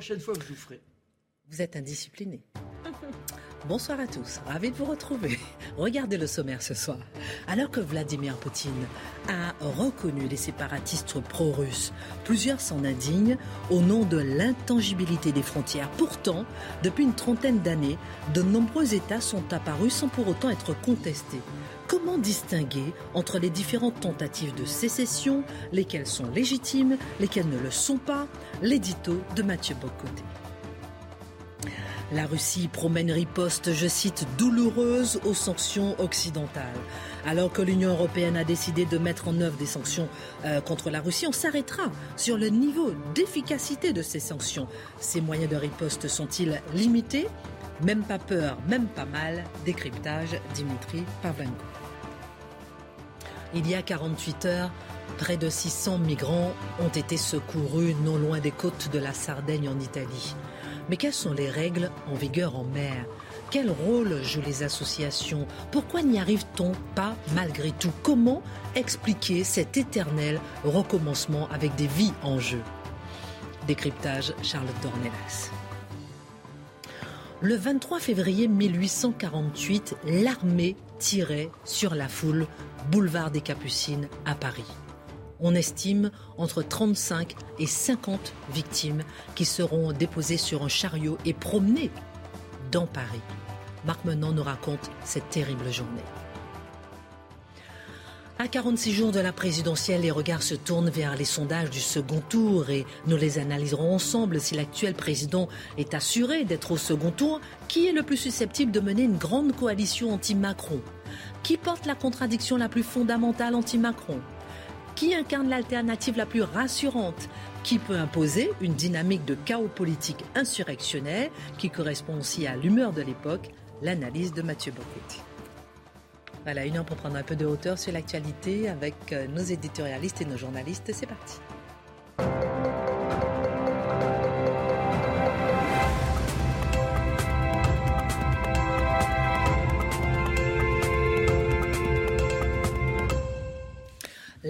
Prochaine fois, vous. Vous êtes indiscipliné. Bonsoir à tous, ravi de vous retrouver. Regardez le sommaire ce soir. Alors que Vladimir Poutine a reconnu les séparatistes pro-russes, plusieurs s'en indignent au nom de l'intangibilité des frontières. Pourtant, depuis une trentaine d'années, de nombreux États sont apparus sans pour autant être contestés. Comment distinguer entre les différentes tentatives de sécession, lesquelles sont légitimes, lesquelles ne le sont pas? L'édito de Mathieu Bocoté. La Russie promet une riposte, je cite, douloureuse aux sanctions occidentales. Alors que l'Union européenne a décidé de mettre en œuvre des sanctions euh, contre la Russie, on s'arrêtera sur le niveau d'efficacité de ces sanctions. Ces moyens de riposte sont-ils limités? Même pas peur, même pas mal. Décryptage, Dimitri Pavlenko. Il y a 48 heures, près de 600 migrants ont été secourus non loin des côtes de la Sardaigne en Italie. Mais quelles sont les règles en vigueur en mer? Quel rôle jouent les associations? Pourquoi n'y arrive-t-on pas malgré tout? Comment expliquer cet éternel recommencement avec des vies en jeu? Décryptage Charlotte Dornelas. Le 23 février 1848, l'armée tirait sur la foule boulevard des Capucines à Paris. On estime entre 35 et 50 victimes qui seront déposées sur un chariot et promenées dans Paris. Marc Menon nous raconte cette terrible journée. À 46 jours de la présidentielle, les regards se tournent vers les sondages du second tour et nous les analyserons ensemble. Si l'actuel président est assuré d'être au second tour, qui est le plus susceptible de mener une grande coalition anti-Macron? Qui porte la contradiction la plus fondamentale anti-Macron Qui incarne l'alternative la plus rassurante Qui peut imposer une dynamique de chaos politique insurrectionnel qui correspond aussi à l'humeur de l'époque L'analyse de Mathieu Bocotti. Voilà, une heure pour prendre un peu de hauteur sur l'actualité avec euh, nos éditorialistes et nos journalistes. C'est parti.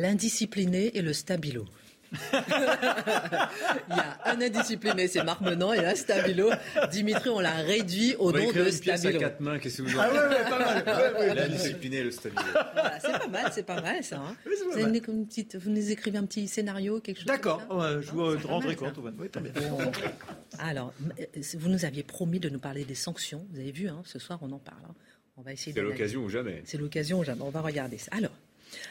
L'indiscipliné et le stabilo. Il y a un indiscipliné, c'est Marc Menon, et un stabilo. Dimitri, on l'a réduit au nom de stabilo. quatre mains, qu'est-ce que vous en Ah ouais, ouais, pas mal. Ouais, ouais, La disciplinée, le stabilo. Voilà, c'est pas mal, c'est pas mal ça. hein. Oui, c'est pas vous, avez mal. une- une petite- vous nous écrivez un petit scénario, quelque chose D'accord, comme ça ouais, je vous euh, rendrai compte. ouais. Oui, très bien. Bon. Alors, euh, vous nous aviez promis de nous parler des sanctions. Vous avez vu, hein, ce soir, on en parle. hein. On va essayer C'est l'occasion ou jamais. C'est l'occasion, jamais. On va regarder ça. Alors,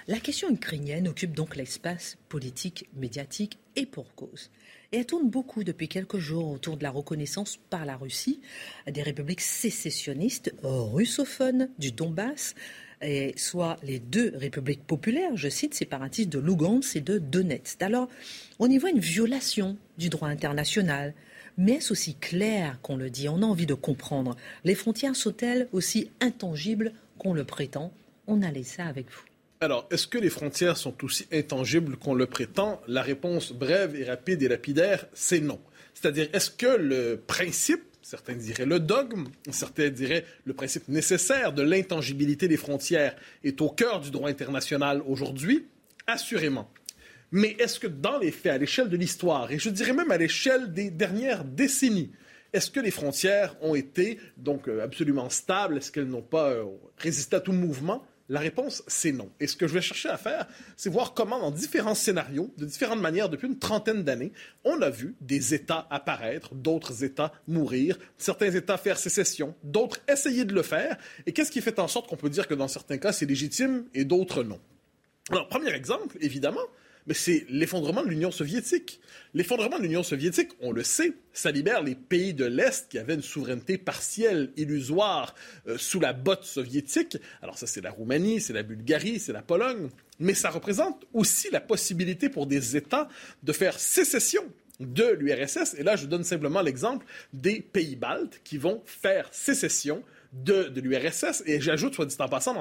la question ukrainienne occupe donc l'espace politique, médiatique et pour cause. Et elle tourne beaucoup depuis quelques jours autour de la reconnaissance par la Russie des républiques sécessionnistes russophones du Donbass, soit les deux républiques populaires, je cite, séparatistes de Lugansk et de Donetsk. Alors, on y voit une violation du droit international. Mais est-ce aussi clair qu'on le dit? On a envie de comprendre. Les frontières sont-elles aussi intangibles qu'on le prétend? On a laissé ça avec vous. Alors, est-ce que les frontières sont aussi intangibles qu'on le prétend? La réponse brève et rapide et lapidaire, c'est non. C'est-à-dire, est-ce que le principe, certains diraient le dogme, certains diraient le principe nécessaire de l'intangibilité des frontières est au cœur du droit international aujourd'hui? Assurément. Mais est-ce que dans les faits, à l'échelle de l'histoire, et je dirais même à l'échelle des dernières décennies, est-ce que les frontières ont été donc euh, absolument stables? Est-ce qu'elles n'ont pas euh, résisté à tout mouvement? La réponse, c'est non. Et ce que je vais chercher à faire, c'est voir comment, dans différents scénarios, de différentes manières, depuis une trentaine d'années, on a vu des États apparaître, d'autres États mourir, certains États faire sécession, d'autres essayer de le faire. Et qu'est-ce qui fait en sorte qu'on peut dire que dans certains cas, c'est légitime et d'autres non? Alors, premier exemple, évidemment, mais c'est l'effondrement de l'Union soviétique. L'effondrement de l'Union soviétique, on le sait, ça libère les pays de l'Est qui avaient une souveraineté partielle, illusoire, euh, sous la botte soviétique. Alors ça, c'est la Roumanie, c'est la Bulgarie, c'est la Pologne. Mais ça représente aussi la possibilité pour des États de faire sécession de l'URSS. Et là, je donne simplement l'exemple des pays baltes qui vont faire sécession de, l'URSS. Et j'ajoute, soit dit en passant,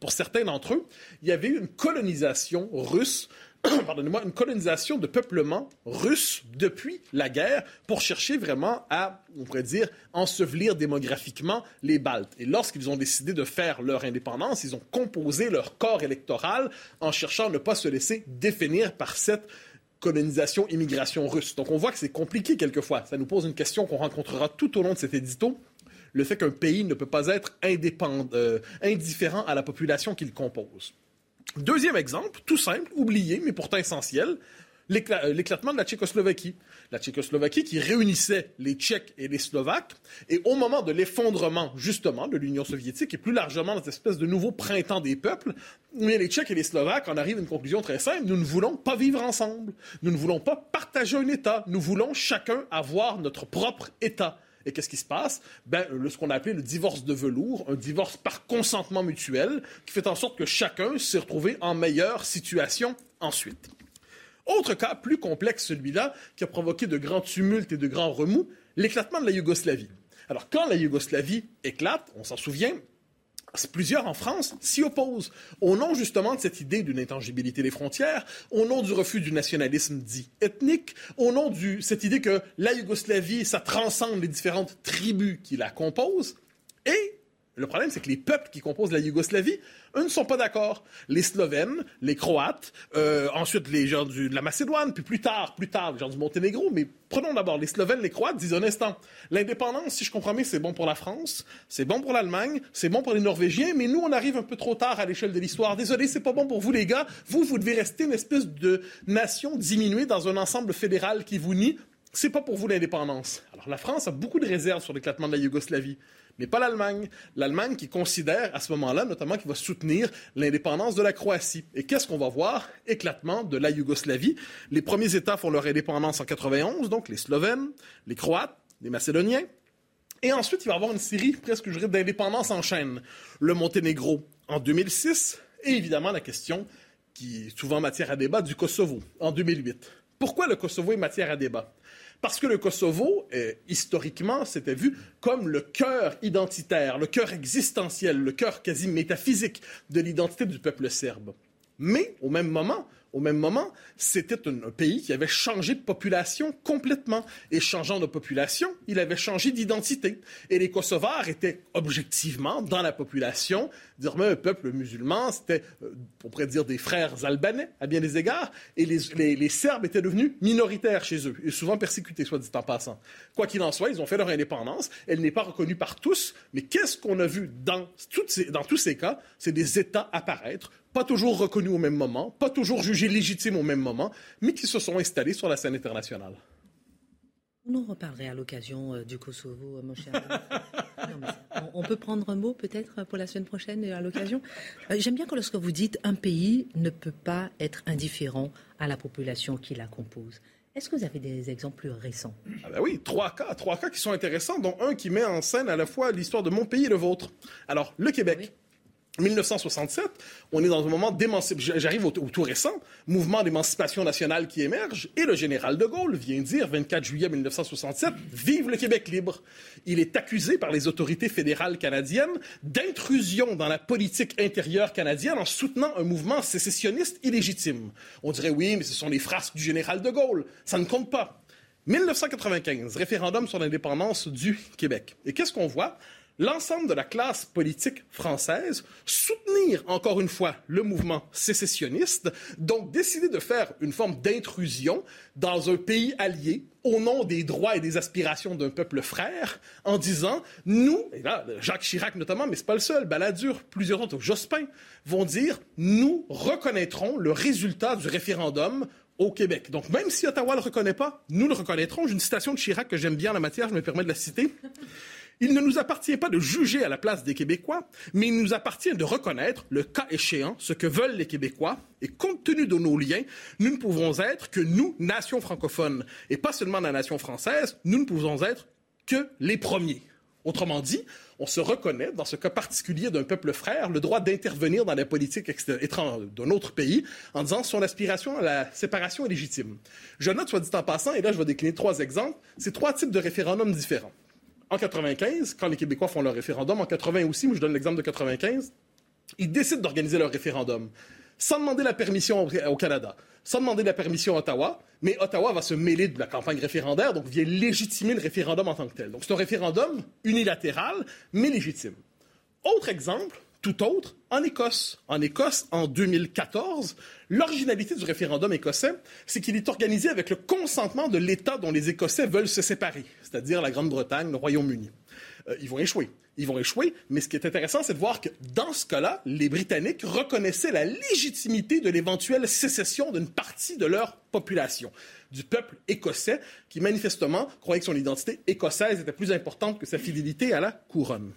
pour certains d'entre eux, il y avait une colonisation russe pardonnez-moi, une colonisation de peuplement russe depuis la guerre pour chercher vraiment à, on pourrait dire, ensevelir démographiquement les Baltes. Et lorsqu'ils ont décidé de faire leur indépendance, ils ont composé leur corps électoral en cherchant à ne pas se laisser définir par cette colonisation, immigration russe. Donc on voit que c'est compliqué quelquefois. Ça nous pose une question qu'on rencontrera tout au long de cet édito le fait qu'un pays ne peut pas être euh, indifférent à la population qu'il compose. Deuxième exemple, tout simple, oublié, mais pourtant essentiel, euh, l'éclatement de la Tchécoslovaquie. La Tchécoslovaquie qui réunissait les Tchèques et les Slovaques. Et au moment de l'effondrement, justement, de l'Union soviétique et plus largement de cette espèce de nouveau printemps des peuples, les Tchèques et les Slovaques en arrivent à une conclusion très simple. Nous ne voulons pas vivre ensemble. Nous ne voulons pas partager un État. Nous voulons chacun avoir notre propre État. Et qu'est-ce qui se passe? Ben, ce qu'on a appelé le divorce de velours, un divorce par consentement mutuel, qui fait en sorte que chacun s'est retrouvé en meilleure situation ensuite. Autre cas plus complexe, celui-là, qui a provoqué de grands tumultes et de grands remous, l'éclatement de la Yougoslavie. Alors, quand la Yougoslavie éclate, on s'en souvient, Plusieurs en France s'y opposent, au nom justement de cette idée d'une intangibilité des frontières, au nom du refus du nationalisme dit ethnique, au nom de cette idée que la Yougoslavie, ça transcende les différentes tribus qui la composent. Et le problème, c'est que les peuples qui composent la Yougoslavie, eux ne sont pas d'accord. Les Slovènes, les Croates, euh, ensuite les gens de la Macédoine, puis plus tard, plus tard, les gens du Monténégro. Mais prenons d'abord les Slovènes, les Croates, disent un instant, l'indépendance, si je comprends bien, c'est bon pour la France, c'est bon pour l'Allemagne, c'est bon pour les Norvégiens, mais nous, on arrive un peu trop tard à l'échelle de l'histoire. Désolé, c'est pas bon pour vous, les gars. Vous, vous devez rester une espèce de nation diminuée dans un ensemble fédéral qui vous nie. C'est pas pour vous l'indépendance. Alors la France a beaucoup de réserves sur l'éclatement de la Yougoslavie mais pas l'Allemagne. L'Allemagne qui considère à ce moment-là, notamment, qu'il va soutenir l'indépendance de la Croatie. Et qu'est-ce qu'on va voir? Éclatement de la Yougoslavie. Les premiers États font leur indépendance en 91, donc les Slovènes, les Croates, les Macédoniens. Et ensuite, il va y avoir une série, presque, je d'indépendance en chaîne. Le Monténégro en 2006, et évidemment la question qui est souvent matière à débat du Kosovo en 2008. Pourquoi le Kosovo est matière à débat? Parce que le Kosovo, historiquement, s'était vu comme le cœur identitaire, le cœur existentiel, le cœur quasi métaphysique de l'identité du peuple serbe. Mais, au même moment, au même moment, c'était un, pays qui avait changé de population complètement. Et changeant de population, il avait changé d'identité. Et les Kosovars étaient objectivement dans la population, dire un peuple musulman, c'était, euh, on pourrait dire, des frères albanais à bien des égards. Et les, Serbes étaient devenus minoritaires chez eux, et souvent persécutés, soit dit en passant. Quoi qu'il en soit, ils ont fait leur indépendance. Elle n'est pas reconnue par tous, mais qu'est-ce qu'on a vu dans, dans tous ces cas? C'est des États apparaître pas toujours reconnus au même moment, pas toujours jugés légitimes au même moment, mais qui se sont installés sur la scène internationale. Vous nous reparlerez à l'occasion euh, du Kosovo, euh, mon cher. on, peut prendre un mot peut-être pour la semaine prochaine à l'occasion. Euh, j'aime bien que lorsque vous dites un pays ne peut pas être indifférent à la population qui la compose. Est-ce que vous avez des exemples plus récents? Ah ben Oui, trois cas, trois cas qui sont intéressants, dont un qui met en scène à la fois l'histoire de mon pays et le vôtre. Alors, le Québec. 1967, on est dans un moment d'émancipation. J'arrive au, tout récent, mouvement d'émancipation nationale qui émerge, et le général de Gaulle vient dire, 24 juillet 1967, Vive le Québec libre. Il est accusé par les autorités fédérales canadiennes d'intrusion dans la politique intérieure canadienne en soutenant un mouvement sécessionniste illégitime. On dirait oui, mais ce sont les phrases du général de Gaulle. Ça ne compte pas. 1995, référendum sur l'indépendance du Québec. Et qu'est-ce qu'on voit? L'ensemble de la classe politique française soutenir encore une fois le mouvement sécessionniste, donc décider de faire une forme d'intrusion dans un pays allié au nom des droits et des aspirations d'un peuple frère, en disant nous, et là Jacques Chirac notamment, mais c'est pas le seul, Balladur, plusieurs autres, Jospin, vont dire nous reconnaîtrons le résultat du référendum au Québec. Donc, même si Ottawa ne le reconnaît pas, nous le reconnaîtrons. J'ai une citation de Chirac que j'aime bien en la matière, je me permets de la citer. Il ne nous appartient pas de juger à la place des Québécois, mais il nous appartient de reconnaître, le cas échéant, ce que veulent les Québécois. Et compte tenu de nos liens, nous ne pouvons être que nous, nation francophone, et pas seulement la nation française, nous ne pouvons être que les premiers. Autrement dit, on se reconnaît, dans ce cas particulier d'un peuple frère, le droit d'intervenir dans la politique d'un autre pays en disant son aspiration à la séparation est légitime. Je note, soit dit en passant, et là je vais décliner trois exemples, c'est trois types de référendums différents. En 95, quand les Québécois font leur référendum, en 80 aussi, mais je donne l'exemple de 95, ils décident d'organiser leur référendum sans demander la permission au Canada, sans demander la permission à Ottawa, mais Ottawa va se mêler de la campagne référendaire, donc vient légitimer le référendum en tant que tel. Donc c'est un référendum unilatéral, mais légitime. Autre exemple, tout autre, en Écosse. En Écosse, en 2014, l'originalité du référendum écossais, c'est qu'il est organisé avec le consentement de l'État dont les Écossais veulent se séparer, c'est-à-dire la Grande-Bretagne, le Royaume-Uni. Euh, ils vont échouer ils vont échouer. Mais ce qui est intéressant, c'est de voir que dans ce cas-là, les Britanniques reconnaissaient la légitimité de l'éventuelle sécession d'une partie de leur population, du peuple écossais, qui manifestement croyait que son identité écossaise était plus importante que sa fidélité à la couronne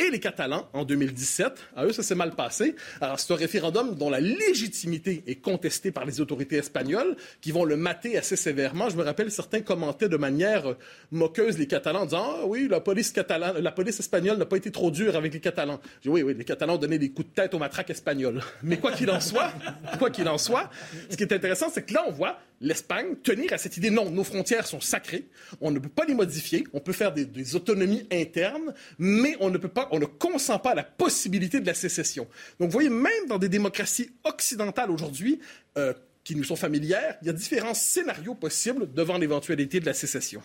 et les Catalans en 2017. À eux, ça s'est mal passé. Alors, c'est un référendum dont la légitimité est contestée par les autorités espagnoles qui vont le mater assez sévèrement. Je me rappelle, certains commentaient de manière moqueuse les Catalans en disant Ah oui, la police, catalane, la police espagnole n'a pas été trop dure avec les Catalans. Je dis, oui, oui, les Catalans ont donné des coups de tête aux matraques espagnoles. Mais quoi qu'il en soit, quoi qu'il en soit, ce qui est intéressant, c'est que là, on voit l'Espagne tenir à cette idée non, nos frontières sont sacrées, on ne peut pas les modifier, on peut faire des, autonomies internes, mais on ne peut pas on ne consent pas à la possibilité de la sécession. Donc, vous voyez, même dans des démocraties occidentales aujourd'hui, euh, qui nous sont familières, il y a différents scénarios possibles devant l'éventualité de la sécession.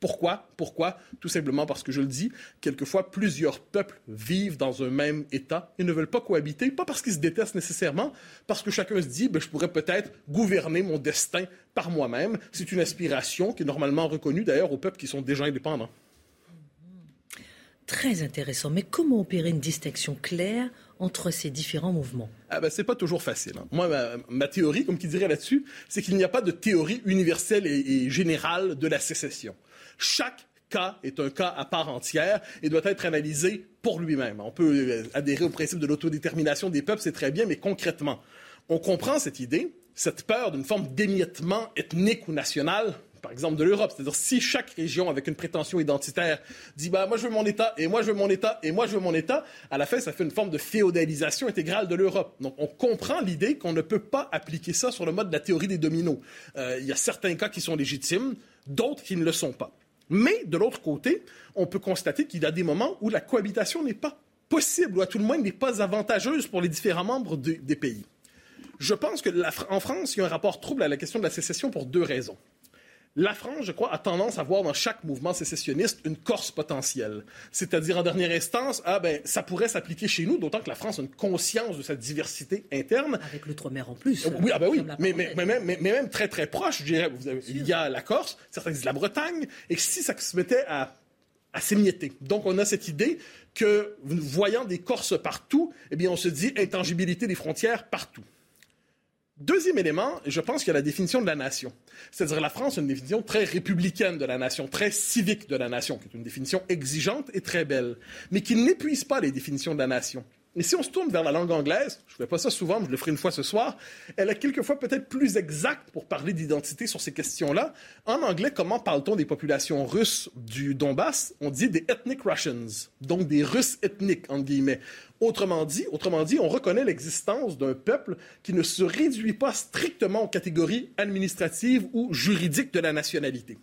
Pourquoi? Pourquoi? Tout simplement parce que je le dis, quelquefois plusieurs peuples vivent dans un même État et ne veulent pas cohabiter, pas parce qu'ils se détestent nécessairement, parce que chacun se dit, ben, je pourrais peut-être gouverner mon destin par moi-même. C'est une aspiration qui est normalement reconnue d'ailleurs aux peuples qui sont déjà indépendants. Très intéressant. Mais comment opérer une distinction claire entre ces différents mouvements? Ah ben, C'est pas toujours facile. Hein. Moi, ma, théorie, comme qui dirait là-dessus, c'est qu'il n'y a pas de théorie universelle et, générale de la sécession. Chaque cas est un cas à part entière et doit être analysé pour lui-même. On peut euh, adhérer au principe de l'autodétermination des peuples, c'est très bien, mais concrètement, on comprend cette idée, cette peur d'une forme d'émiettement ethnique ou national par exemple, de l'Europe. C'est-à-dire, si chaque région avec une prétention identitaire dit, bah, moi je veux mon État, et moi je veux mon État, et moi je veux mon État, à la fin, ça fait une forme de féodalisation intégrale de l'Europe. Donc, on comprend l'idée qu'on ne peut pas appliquer ça sur le mode de la théorie des dominos. Euh, il y a certains cas qui sont légitimes, d'autres qui ne le sont pas. Mais, de l'autre côté, on peut constater qu'il y a des moments où la cohabitation n'est pas possible, ou à tout le moins n'est pas avantageuse pour les différents membres des pays. Je pense que en France, il y a un rapport trouble à la question de la sécession pour deux raisons. La France, je crois, a tendance à voir dans chaque mouvement sécessionniste une Corse potentielle. C'est-à-dire, en dernière instance, ah ben, ça pourrait s'appliquer chez nous, d'autant que la France a une conscience de sa diversité interne. Avec l'outre-mer en plus. Oui, ah ben oui, mais, mais, mais, mais, même très très proche, je dirais, il y a la Corse, certains disent la Bretagne, et si ça se mettait à, à s'émietter. Donc, on a cette idée que, voyant des Corses partout, eh bien, on se dit intangibilité des frontières partout. Deuxième élément, je pense qu'il y a la définition de la nation. C'est-à-dire la France a une définition très républicaine de la nation, très civique de la nation, qui est une définition exigeante et très belle, mais qui n'épuise pas les définitions de la nation. Et si on se tourne vers la langue anglaise, je ne fais pas ça souvent, mais je le ferai une fois ce soir, elle est quelquefois peut-être plus exacte pour parler d'identité sur ces questions-là. En anglais, comment parle-t-on des populations russes du Donbass? On dit des ethnic Russians, donc des Russes ethniques, entre guillemets. Autrement dit, autrement dit, on reconnaît l'existence d'un peuple qui ne se réduit pas strictement aux catégories administratives ou juridiques de la nationalité.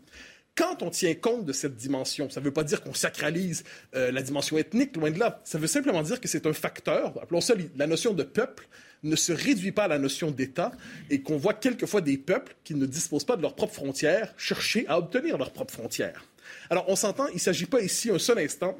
Quand on tient compte de cette dimension, ça ne veut pas dire qu'on sacralise euh, la dimension ethnique, loin de là. Ça veut simplement dire que c'est un facteur, appelons ça la notion de peuple, ne se réduit pas à la notion d'État et qu'on voit quelquefois des peuples qui ne disposent pas de leurs propres frontières chercher à obtenir leurs propres frontières. Alors on s'entend, il ne s'agit pas ici un seul instant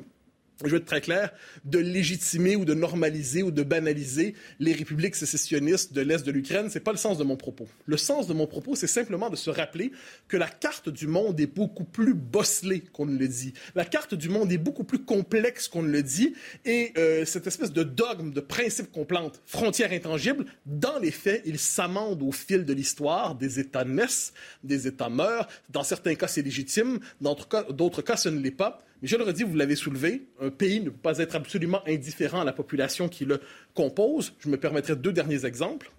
je vais être très clair, de légitimer ou de normaliser ou de banaliser les républiques sécessionnistes de l'Est de l'Ukraine. Ce n'est pas le sens de mon propos. Le sens de mon propos, c'est simplement de se rappeler que la carte du monde est beaucoup plus bosselée qu'on ne le dit. La carte du monde est beaucoup plus complexe qu'on ne le dit. Et euh, cette espèce de dogme, de principe qu'on plante, frontières intangibles, dans les faits, il s'amende au fil de l'histoire. Des États naissent, des États meurent. Dans certains cas, c'est légitime. Dans d'autres cas, ce ne l'est pas Mais je le redis, vous l'avez soulevé, un pays ne peut pas être absolument indifférent à la population qui le compose. Je me permettrai deux derniers exemples.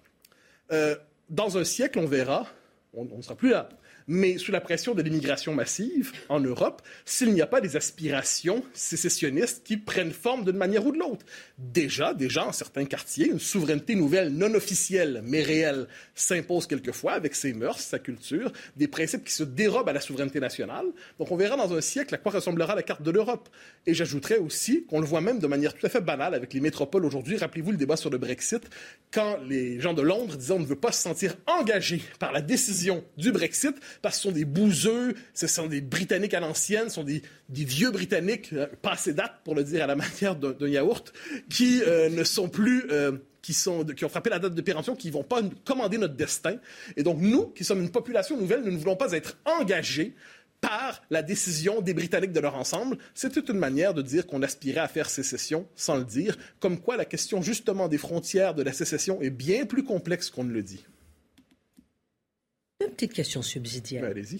Euh, dans un siècle, on verra, on ne sera plus là, mais sous la pression de l'immigration massive en Europe, s'il n'y a pas des aspirations sécessionnistes qui prennent forme d'une manière ou de l'autre. Déjà, déjà, en certains quartiers, une souveraineté nouvelle, non officielle, mais réelle, s'impose quelquefois avec ses mœurs, sa culture, des principes qui se dérobent à la souveraineté nationale. Donc on verra dans un siècle à quoi ressemblera la carte de l'Europe. Et j'ajouterais aussi qu'on le voit même de manière tout à fait banale avec les métropoles aujourd'hui. Rappelez-vous le débat sur le Brexit, quand les gens de Londres disaient on ne veut pas se sentir engagé par la décision du Brexit, parce que ce sont des bouseux, ce sont des Britanniques à l'ancienne, ce sont des, vieux Britanniques, euh, passés date, pour le dire à la manière d'un yaourt, qui euh, ne sont plus... Euh, qui, sont, qui ont frappé la date de péremption, qui ne vont pas commander notre destin. Et donc, nous, qui sommes une population nouvelle, nous ne voulons pas être engagés par la décision des Britanniques de leur ensemble. C'est toute une manière de dire qu'on aspirait à faire sécession sans le dire, comme quoi la question justement des frontières de la sécession est bien plus complexe qu'on ne le dit. Une petite question subsidiaire. Ben, allez-y.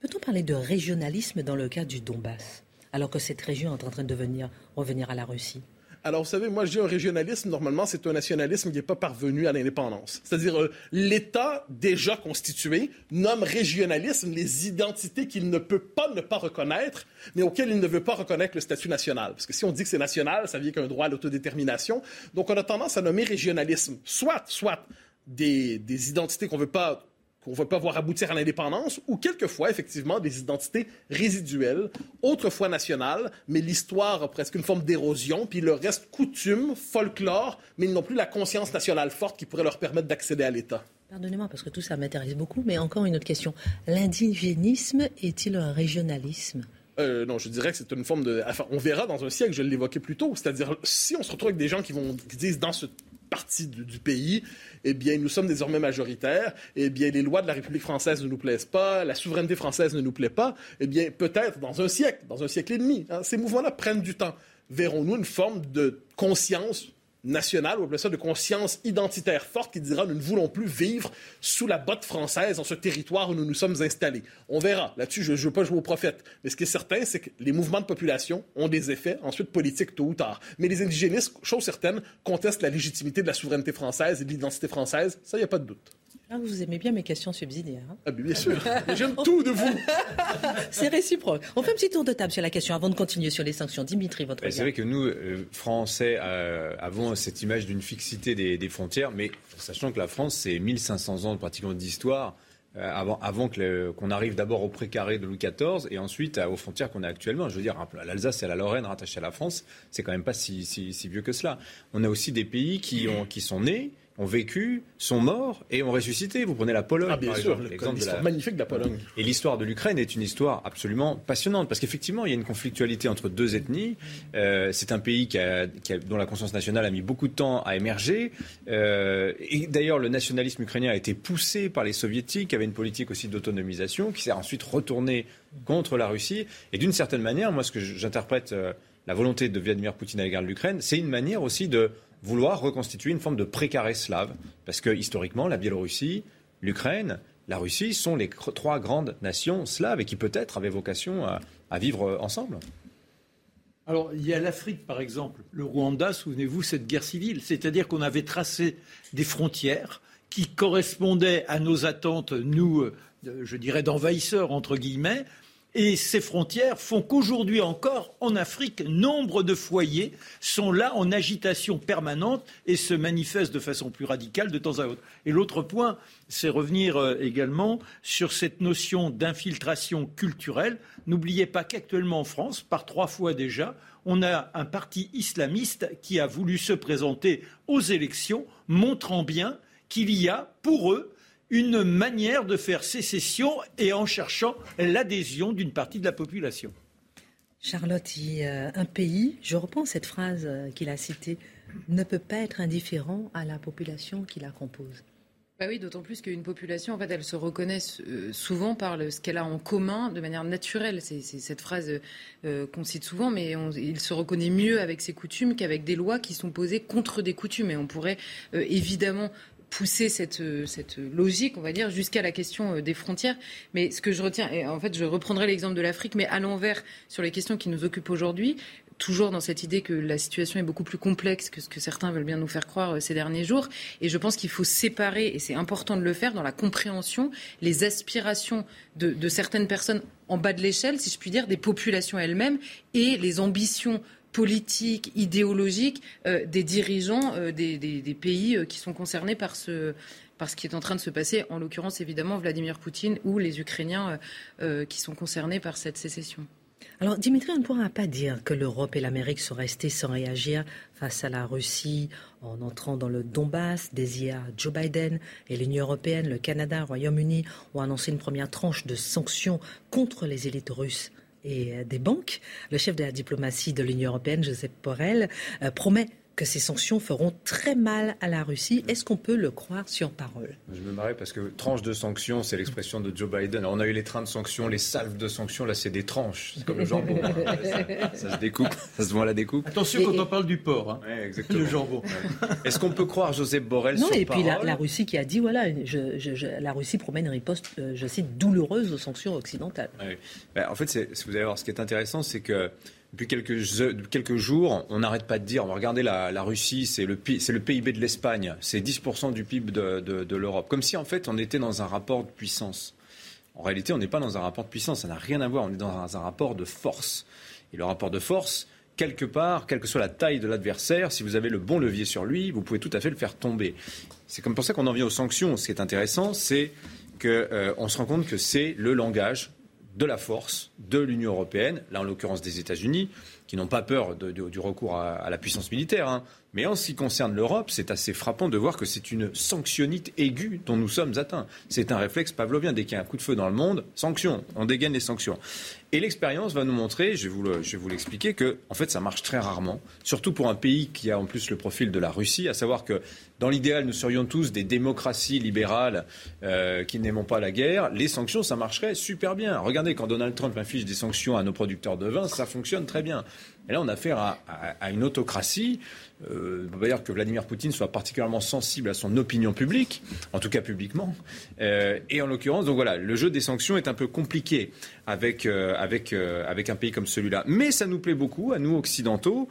Peut-on parler de régionalisme dans le cas du Donbass, alors que cette région est en train de devenir, revenir à la Russie? Alors, vous savez, moi, je dis un régionalisme, normalement, c'est un nationalisme qui n'est pas parvenu à l'indépendance. C'est-à-dire, euh, l'État déjà constitué nomme régionalisme les identités qu'il ne peut pas ne pas reconnaître, mais auxquelles il ne veut pas reconnaître le statut national. Parce que si on dit que c'est national, ça vient qu'un droit à l'autodétermination. Donc, on a tendance à nommer régionalisme soit, soit des, des identités qu'on ne veut pas qu'on ne va pas voir aboutir à l'indépendance, ou quelquefois, effectivement, des identités résiduelles, autrefois nationales, mais l'histoire a presque une forme d'érosion, puis le reste coutume, folklore, mais ils n'ont plus la conscience nationale forte qui pourrait leur permettre d'accéder à l'État. Pardonnez-moi, parce que tout ça m'intéresse beaucoup, mais encore une autre question. L'indigénisme est-il un régionalisme? Euh, non, je dirais que c'est une forme de. Enfin, on verra dans un siècle, je l'évoquais plus tôt, c'est-à-dire si on se retrouve avec des gens qui vont qui disent dans ce partie du, pays, eh bien, nous sommes désormais majoritaires, eh bien, les lois de la République française ne nous plaisent pas, la souveraineté française ne nous plaît pas, eh bien, peut-être dans un siècle, dans un siècle et demi, hein, ces mouvements-là prennent du temps. Verrons-nous une forme de conscience nationale, ou appelez ça de conscience identitaire forte qui dira nous ne voulons plus vivre sous la botte française dans ce territoire où nous nous sommes installés. On verra. Là-dessus, je ne veux pas jouer au prophète. Mais ce qui est certain, c'est que les mouvements de population ont des effets ensuite politiques tôt ou tard. Mais les indigénistes, chose certaine, contestent la légitimité de la souveraineté française et de l'identité française. Ça, il n'y a pas de doute. Ah, vous aimez bien mes questions subsidiaires. Hein ah, bien sûr. J'aime tout de vous. C'est réciproque. On fait un petit tour de table sur la question avant de continuer sur les sanctions. Dimitri, votre C'est vrai que nous, euh, Français, euh, avons cette image d'une fixité des, frontières, mais sachant que la France, c'est 1500 ans pratiquement d'histoire. Euh, avant, avant qu'on arrive d'abord au précaré de Louis XIV et ensuite aux frontières qu'on a actuellement. Je veux dire, l'Alsace et la Lorraine rattachées à la France, c'est quand même pas si, si, vieux que cela. On a aussi des pays qui, ont, qui sont nés ont vécu, sont morts et ont ressuscité. Vous prenez la Pologne, ah, bien par sûr, magnifique de la Pologne. Et l'histoire de l'Ukraine est une histoire absolument passionnante parce qu'effectivement, il y a une conflictualité entre deux ethnies. Euh, c'est un pays qui a, dont la conscience nationale a mis beaucoup de temps à émerger. Euh, et d'ailleurs, le nationalisme ukrainien a été poussé par les soviétiques, qui avaient une politique aussi d'autonomisation, qui s'est ensuite retournée contre la Russie. Et d'une certaine manière, moi, ce que j'interprète euh, la volonté de Vladimir Poutine à l'égard de l'Ukraine, c'est une manière aussi de vouloir reconstituer une forme de précaré slave. Parce que historiquement, la Biélorussie, l'Ukraine, la Russie sont les trois grandes nations slaves et qui peut-être avaient vocation à, vivre euh, ensemble. Alors, il y a l'Afrique, par exemple. Le Rwanda, souvenez-vous, cette guerre civile. C'est-à-dire qu'on avait tracé des frontières qui correspondaient à nos attentes, nous, euh, je dirais, d'envahisseurs, entre guillemets, et ces frontières font qu'aujourd'hui encore, en Afrique, nombre de foyers sont là en agitation permanente et se manifestent de façon plus radicale de temps à autre. Et l'autre point, c'est revenir euh, également sur cette notion d'infiltration culturelle. N'oubliez pas qu'actuellement en France, par trois fois déjà, on a un parti islamiste qui a voulu se présenter aux élections, montrant bien qu'il y a, pour eux, une manière de faire sécession et en cherchant l'adhésion d'une partie de la population. Charlotte, un pays, je reprends cette phrase euh, qu'il a citée, ne peut pas être indifférent à la population qui la compose. Bah oui, d'autant plus qu'une population, en fait, elle se reconnaît euh, souvent par ce qu'elle a en commun de manière naturelle. C'est cette phrase euh, qu'on cite souvent, mais il se reconnaît mieux avec ses coutumes qu'avec des lois qui sont posées contre des coutumes. Et on pourrait évidemment pousser cette, cette logique, on va dire, jusqu'à la question des frontières. Mais ce que je retiens, et en fait, je reprendrai l'exemple de l'Afrique, mais à l'envers sur les questions qui nous occupent aujourd'hui toujours dans cette idée que la situation est beaucoup plus complexe que ce que certains veulent bien nous faire croire euh, ces derniers jours. Et je pense qu'il faut séparer, et c'est important de le faire, dans la compréhension, les aspirations de, certaines personnes en bas de l'échelle, si je puis dire, des populations elles-mêmes, et les ambitions politiques, idéologiques euh, des dirigeants euh, des, pays qui sont concernés par ce, par ce qui est en train de se passer, en l'occurrence évidemment Vladimir Poutine ou les Ukrainiens qui sont concernés par cette sécession. Alors, Dimitri, on ne pourra pas dire que l'Europe et l'Amérique sont restées sans réagir face à la Russie en entrant dans le Donbass. Dès hier, Joe Biden et l'Union européenne, le Canada, le Royaume-Uni ont annoncé une première tranche de sanctions contre les élites russes et des banques. Le chef de la diplomatie de l'Union européenne, Joseph Borrell, euh, promet que ces sanctions feront très mal à la Russie. Est-ce qu'on peut le croire sur parole? Je me marrais parce que tranche de sanctions, c'est l'expression de Joe Biden. on a eu les trains de sanctions, les salves de sanctions, là c'est des tranches. C'est comme le jambon. ça, se découpe, ça se voit à la découpe. Attention quand on parle du porc, hein. exactement. le jambon. Est-ce qu'on peut croire Joseph Borrell non, sur et puis la, Russie qui a dit, voilà, la Russie promet une riposte, euh, je cite, douloureuse aux sanctions occidentales. Ben, en fait, vous allez voir, ce qui est intéressant, c'est que depuis quelques, jours, on n'arrête pas de dire, regarder la, Russie, c'est le, PIB de l'Espagne, c'est 10% du PIB de, de l'Europe. Comme si en fait on était dans un rapport de puissance. En réalité, on n'est pas dans un rapport de puissance, ça n'a rien à voir, on est dans un, rapport de force. Et le rapport de force, quelque part, quelle que soit la taille de l'adversaire, si vous avez le bon levier sur lui, vous pouvez tout à fait le faire tomber. C'est comme pour ça qu'on en vient aux sanctions. Ce qui est intéressant, c'est qu'on euh, se rend compte que c'est le langage de la force de l'Union européenne, là en l'occurrence des États-Unis, qui n'ont pas peur du recours à, la puissance militaire. Hein. Mais en ce qui concerne l'Europe, c'est assez frappant de voir que c'est une sanctionnite aiguë dont nous sommes atteints. C'est un réflexe pavlovien. Dès qu'il y a un coup de feu dans le monde, sanction, on dégaine les sanctions. Et l'expérience va nous montrer, je vais vous l'expliquer, que en fait ça marche très rarement, surtout pour un pays qui a en plus le profil de la Russie, à savoir que dans l'idéal, nous serions tous des démocraties libérales euh, qui n'aimons pas la guerre. Les sanctions, ça marcherait super bien. Regardez, quand Donald Trump inflige des sanctions à nos producteurs de vin, ça fonctionne très bien. Et là, on a affaire à, une autocratie. Euh, on va dire que Vladimir Poutine soit particulièrement sensible à son opinion publique, en tout cas publiquement. Euh, et en l'occurrence, donc voilà, le jeu des sanctions est un peu compliqué avec, euh, avec, avec un pays comme celui-là. Mais ça nous plaît beaucoup, à nous occidentaux,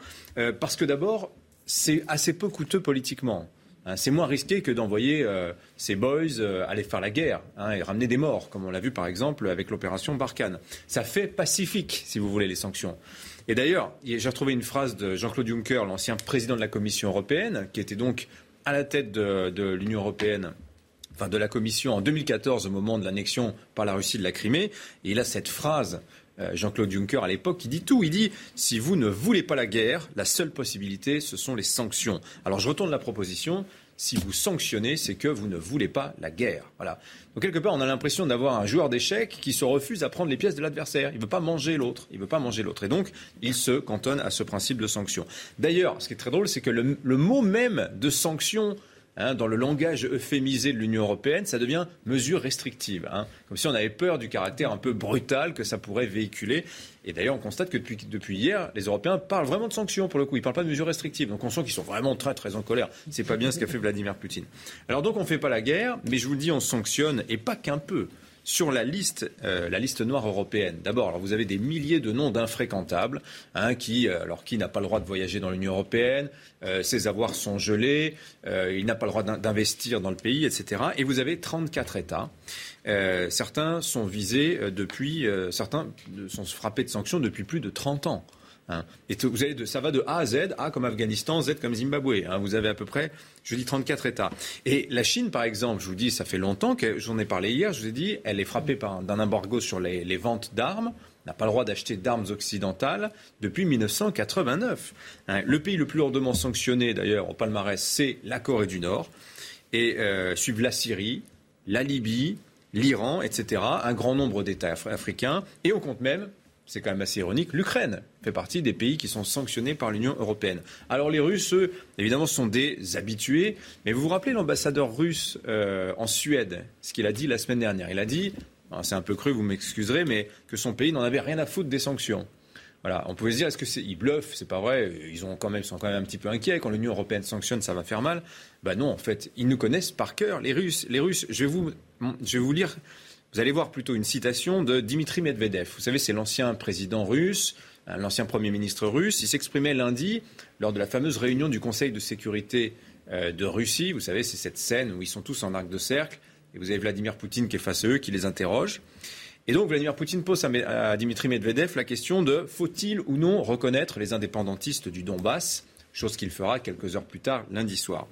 parce que d'abord, c'est assez peu coûteux politiquement. Hein, c'est moins risqué que d'envoyer ces boys aller faire la guerre hein, et ramener des morts, comme on l'a vu par exemple avec l'opération Barkhane. Ça fait pacifique, si vous voulez, les sanctions. Et d'ailleurs, j'ai retrouvé une phrase de Jean-Claude Juncker, l'ancien président de la Commission européenne, qui était donc à la tête de, l'Union européenne enfin de la Commission en 2014 au moment de l'annexion par la Russie de la Crimée. Et il a cette phrase, euh, Jean-Claude Juncker à l'époque, qui dit tout. Il dit si vous ne voulez pas la guerre, la seule possibilité, ce sont les sanctions. Alors je retourne la proposition si vous sanctionnez, c'est que vous ne voulez pas la guerre. Voilà. Donc quelque part, on a l'impression d'avoir un joueur d'échecs qui se refuse à prendre les pièces de l'adversaire. Il ne veut pas manger l'autre. Il veut pas manger l'autre. Et donc, il se cantonne à ce principe de sanction. D'ailleurs, ce qui est très drôle, c'est que le mot même de sanction Hein, dans le langage euphémisé de l'Union européenne, ça devient mesure restrictive. Hein. comme si on avait peur du caractère un peu brutal que ça pourrait véhiculer. Et d'ailleurs, on constate que depuis, hier, les Européens parlent vraiment de sanctions pour le coup. Ils ne parlent pas de mesures restrictives. Donc on sent qu'ils sont vraiment très très en colère. C'est pas bien ce qu'a fait Vladimir Poutine. Alors donc on ne fait pas la guerre, mais je vous le dis, on sanctionne et pas qu'un peu sur la liste, euh, la liste noire européenne. D'abord, vous avez des milliers de noms d'infréquentables, hein, qui, euh, alors qui n'a pas le droit de voyager dans l'Union européenne, euh, ses avoirs sont gelés, il n'a pas le droit d'investir dans le pays, etc. Et vous avez 34 États. certains sont visés depuis, certains sont frappés de sanctions depuis plus de 30 ans. Hein. Et vous avez ça va de A à Z, A comme Afghanistan, Z comme Zimbabwe. Hein. Vous avez à peu près, je dis 34 États. Et la Chine, par exemple, je vous dis, ça fait longtemps que j'en ai parlé hier, je vous ai dit, elle est frappée d'un embargo sur les, ventes d'armes n'a pas le droit d'acheter d'armes occidentales depuis 1989. Hein. Le pays le plus lourdement sanctionné, d'ailleurs, au palmarès, c'est la Corée du Nord. Et euh, suivent la Syrie, la Libye, l'Iran, etc. Un grand nombre d'États africains. Et on compte même c'est quand même assez ironique, l'Ukraine fait partie des pays qui sont sanctionnés par l'Union européenne. Alors les Russes, eux, évidemment, sont des habitués. Mais vous vous rappelez l'ambassadeur russe euh, en Suède, ce qu'il a dit la semaine dernière Il a dit, c'est un peu cru, vous m'excuserez, mais que son pays n'en avait rien à foutre des sanctions. Voilà, on pouvait se dire, est-ce que c'est ils bluffent C'est pas vrai. Ils ont quand même, sont quand même un petit peu inquiets. Quand l'Union européenne sanctionne, ça va faire mal. Ben non, en fait, ils nous connaissent par cœur. Les Russes, les Russes. Je vais vous, je vais vous lire. Vous allez voir plutôt une citation de Dimitri Medvedev. Vous savez, c'est l'ancien président russe, l'ancien premier ministre russe. Il s'exprimait lundi lors de la fameuse réunion du Conseil de sécurité euh, de Russie. Vous savez, c'est cette scène où ils sont tous en arc de cercle et vous avez Vladimir Poutine qui est face à eux, qui les interroge. Et donc Vladimir Poutine pose à Dimitri Medvedev la question de faut-il ou non reconnaître les indépendantistes du Donbass, chose qu'il fera quelques heures plus tard lundi soir.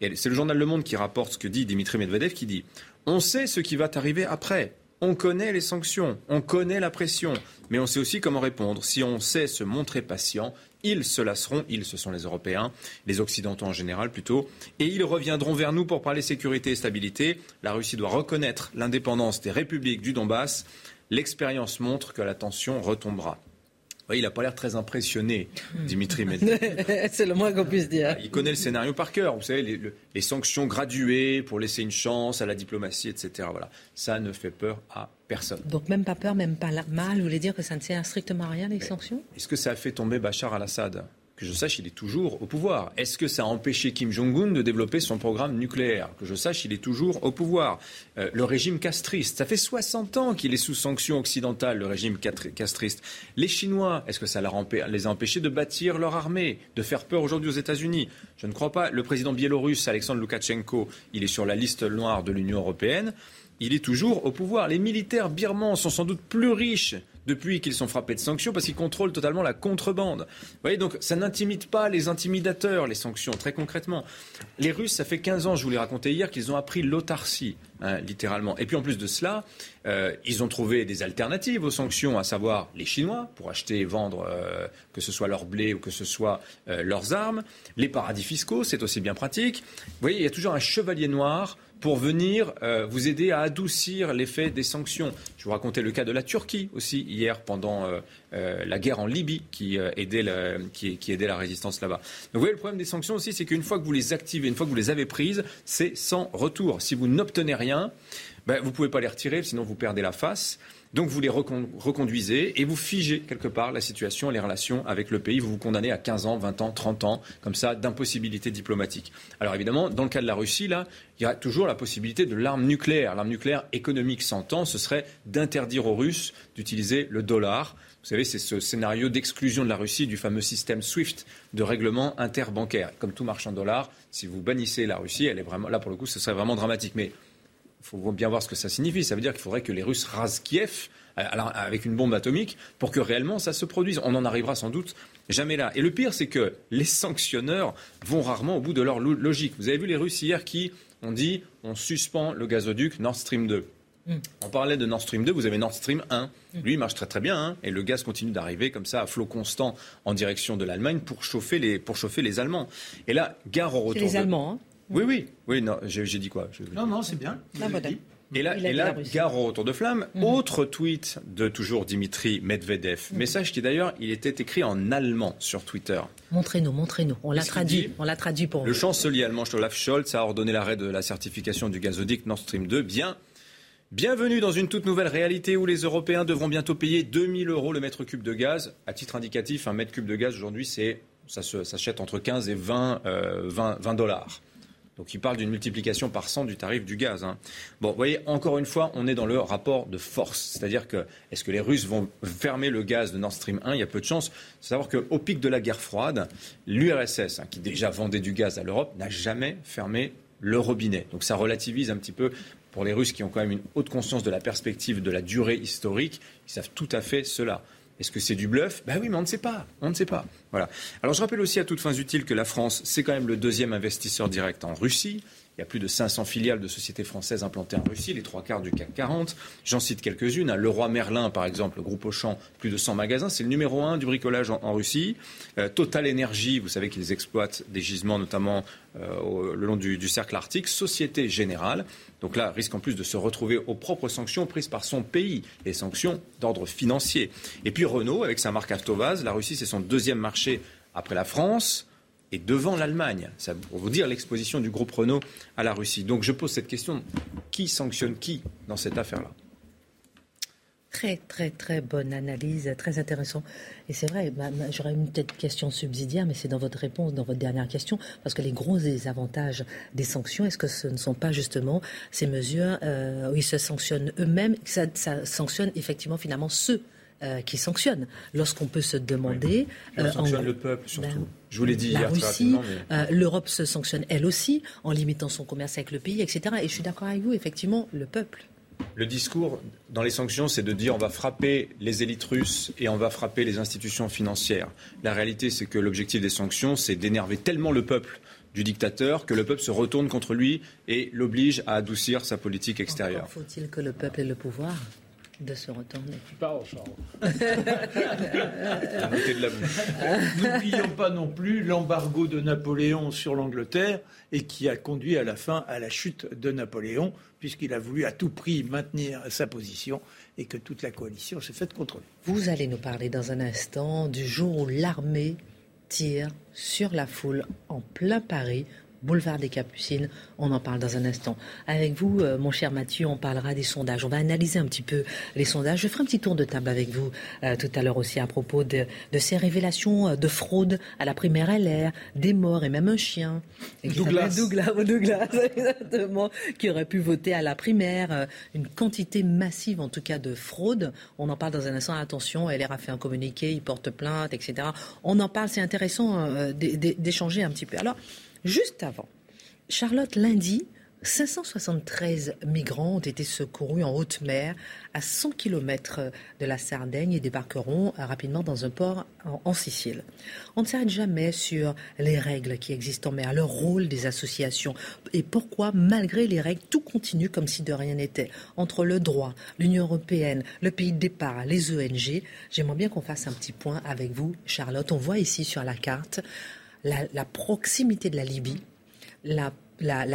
Et c'est le journal Le Monde qui rapporte ce que dit Dimitri Medvedev qui dit on sait ce qui va arriver après. On connaît les sanctions, on connaît la pression, mais on sait aussi comment répondre. Si on sait se montrer patient, ils se lasseront, ils, ce sont les Européens, les Occidentaux en général plutôt, et ils reviendront vers nous pour parler sécurité et stabilité. La Russie doit reconnaître l'indépendance des républiques du Donbass. L'expérience montre que la tension retombera il n'a pas l'air très impressionné, Dimitri Medvedev. C'est le moins qu'on puisse dire. Il connaît le scénario par cœur. Vous savez, les, sanctions graduées pour laisser une chance à la diplomatie, etc. Voilà. Ça ne fait peur à personne. Donc même pas peur, même pas mal. Vous voulez dire que ça ne sert strictement à rien, les sanctions? Est-ce que ça a fait tomber Bachar al-Assad? Que je sache, il est toujours au pouvoir. Est-ce que ça a empêché Kim Jong-un de développer son programme nucléaire? Que je sache, il est toujours au pouvoir. Euh, le régime castriste, ça fait 60 ans qu'il est sous sanctions occidentales, le régime castriste. Les Chinois, est-ce que ça les a empêchés de bâtir leur armée, de faire peur aujourd'hui aux États-Unis? Je ne crois pas. Le président biélorusse, Alexandre Loukachenko, il est sur la liste noire de l'Union européenne. Il est toujours au pouvoir. Les militaires birmans sont sans doute plus riches depuis qu'ils sont frappés de sanctions parce qu'ils contrôlent totalement la contrebande. Vous voyez, donc ça n'intimide pas les intimidateurs, les sanctions, très concrètement. Les Russes, ça fait 15 ans, je vous l'ai raconté hier, qu'ils ont appris l'autarcie, hein, littéralement. Et puis en plus de cela, euh, ils ont trouvé des alternatives aux sanctions, à savoir les Chinois, pour acheter et vendre, euh, que ce soit leur blé ou que ce soit euh, leurs armes. Les paradis fiscaux, c'est aussi bien pratique. Vous voyez, il y a toujours un chevalier noir pour venir euh, vous aider à adoucir l'effet des sanctions. Je vous racontais le cas de la Turquie aussi hier pendant euh, euh, la guerre en Libye qui, aidait la, qui, aidait la résistance là-bas. Donc vous voyez, le problème des sanctions aussi, c'est qu'une fois que vous les activez, une fois que vous les avez prises, c'est sans retour. Si vous n'obtenez rien, ben, vous ne pouvez pas les retirer, sinon vous perdez la face. Donc vous les reconduisez et vous figez quelque part la situation, les relations avec le pays. Vous vous condamnez à 15 ans, 20 ans, 30 ans, comme ça, d'impossibilité diplomatique. Alors évidemment, dans le cas de la Russie, là, il y a toujours la possibilité de l'arme nucléaire. L'arme nucléaire économique s'entend, ce serait d'interdire aux Russes d'utiliser le dollar. Vous savez, c'est ce scénario d'exclusion de la Russie du fameux système SWIFT de règlement interbancaire. Comme tout marchand dollar, si vous bannissez la Russie, elle est vraiment là pour le coup, ce serait vraiment dramatique. Mais faut bien voir ce que ça signifie. Ça veut dire qu'il faudrait que les Russes rasent Kiev euh, avec une bombe atomique pour que réellement ça se produise. On en arrivera sans doute jamais là. Et le pire, c'est que les sanctionneurs vont rarement au bout de leur logique. Vous avez vu les Russes hier qui ont dit on suspend le gazoduc Nord Stream 2. Mm. On parlait de Nord Stream 2, vous avez Nord Stream 1. Mm. Lui, il marche très très bien, hein, et le gaz continue d'arriver comme ça à flot constant en direction de l'Allemagne pour chauffer les, pour chauffer les Allemands. Et là, gare au retour. les Allemands, hein oui, oui, oui, non, j'ai dit quoi? Non, non, c'est bien. Ah, et là, et là gare au retour de flamme. Mhm. Autre tweet de toujours Dimitri Medvedev. Mhm. Message qui d'ailleurs, il était écrit en allemand sur Twitter. Montrez-nous, montrez-nous. On l'a traduit. On l'a traduit pour Le chancelier allemand Olaf Scholz a ordonné l'arrêt de la certification du gazoduc Nord Stream 2. Bien. Bienvenue dans une toute nouvelle réalité où les Européens devront bientôt payer 2000 euros le mètre cube de gaz. À titre indicatif, un mètre cube de gaz aujourd'hui, c'est ça s'achète entre 15 et 20, 20, 20 dollars. Donc il parle d'une multiplication par 100 du tarif du gaz. Hein. Bon, vous voyez, encore une fois, on est dans le rapport de force. C'est-à-dire que est-ce que les Russes vont fermer le gaz de Nord Stream 1 Il y a peu de chances. faut savoir qu'au pic de la guerre froide, l'URSS, hein, qui déjà vendait du gaz à l'Europe, n'a jamais fermé le robinet. Donc ça relativise un petit peu pour les Russes qui ont quand même une haute conscience de la perspective de la durée historique. Ils savent tout à fait cela. Est-ce que c'est du bluff? Ben oui, mais on ne sait pas. On ne sait pas. Voilà. Alors je rappelle aussi à toutes fins utiles que la France, c'est quand même le deuxième investisseur direct en Russie. Il y a plus de 500 filiales de sociétés françaises implantées en Russie, les trois quarts du CAC 40. J'en cite quelques-unes. Le Roi Merlin, par exemple, le groupe Auchan, plus de 100 magasins. C'est le numéro un du bricolage en, Russie. Euh, Total Energy, vous savez qu'ils exploitent des gisements, notamment euh, le long du, du, cercle arctique. Société Générale. Donc là, risque en plus de se retrouver aux propres sanctions prises par son pays, les sanctions d'ordre financier. Et puis Renault, avec sa marque Avtovaz, la Russie, c'est son deuxième marché après la France et devant l'Allemagne. Ça pour vous dire l'exposition du groupe Renault à la Russie. Donc je pose cette question qui sanctionne qui dans cette affaire-là? Très, très, très bonne analyse, très intéressant. Et c'est vrai, j'aurais une peut-être question subsidiaire, mais c'est dans votre réponse, dans votre dernière question, parce que les gros avantages des sanctions, est-ce que ce ne sont pas justement ces mesures euh, où ils se sanctionnent eux-mêmes, ça, ça sanctionne effectivement finalement ceux euh, qui sanctionnent? Lorsqu'on peut se demander. Oui. Euh, sanctionne le peuple surtout. Ben, Je vous l'ai dit hier Russie, euh, L'Europe se sanctionne elle aussi en limitant son commerce avec le pays, etc. Et je suis d'accord avec vous, effectivement, le peuple. Le discours dans les sanctions, c'est de dire on va frapper les élites russes et on va frapper les institutions financières. La réalité, c'est que l'objectif des sanctions, c'est d'énerver tellement le peuple du dictateur que le peuple se retourne contre lui et l'oblige à adoucir sa politique extérieure. Faut-il que le peuple ait le pouvoir? De se retourner. Tu parles, Charles. N'oublions pas non plus l'embargo de Napoléon sur l'Angleterre et qui a conduit à la fin à la chute de Napoléon, puisqu'il a voulu à tout prix maintenir sa position et que toute la coalition s'est faite contrôler. Vous allez nous parler dans un instant du jour où l'armée tire sur la foule en plein Paris boulevard des Capucines. On en parle dans un instant. Avec vous, euh, mon cher Mathieu, on parlera des sondages. On va analyser un petit peu les sondages. Je ferai un petit tour de table avec vous euh, tout à l'heure aussi à propos de, ces révélations euh, de fraude à la primaire LR, des morts et même un chien. Douglas. Douglas, Douglas, exactement, qui aurait pu voter à la primaire. Une quantité massive, en tout cas, de fraude. On en parle dans un instant. Attention, LR a fait un communiqué, il porte plainte, etc. On en parle. C'est intéressant d'échanger un petit peu. Alors, Juste avant, Charlotte, lundi, 573 migrants ont été secourus en haute mer à 100 km de la Sardaigne et débarqueront rapidement dans un port en, Sicile. On ne s'arrête jamais sur les règles qui existent en mer, le rôle des associations et pourquoi, malgré les règles, tout continue comme si de rien n'était. Entre le droit, l'Union européenne, le pays de départ, les ONG, j'aimerais bien qu'on fasse un petit point avec vous, Charlotte. On voit ici sur la carte la, proximité de la Libye, la,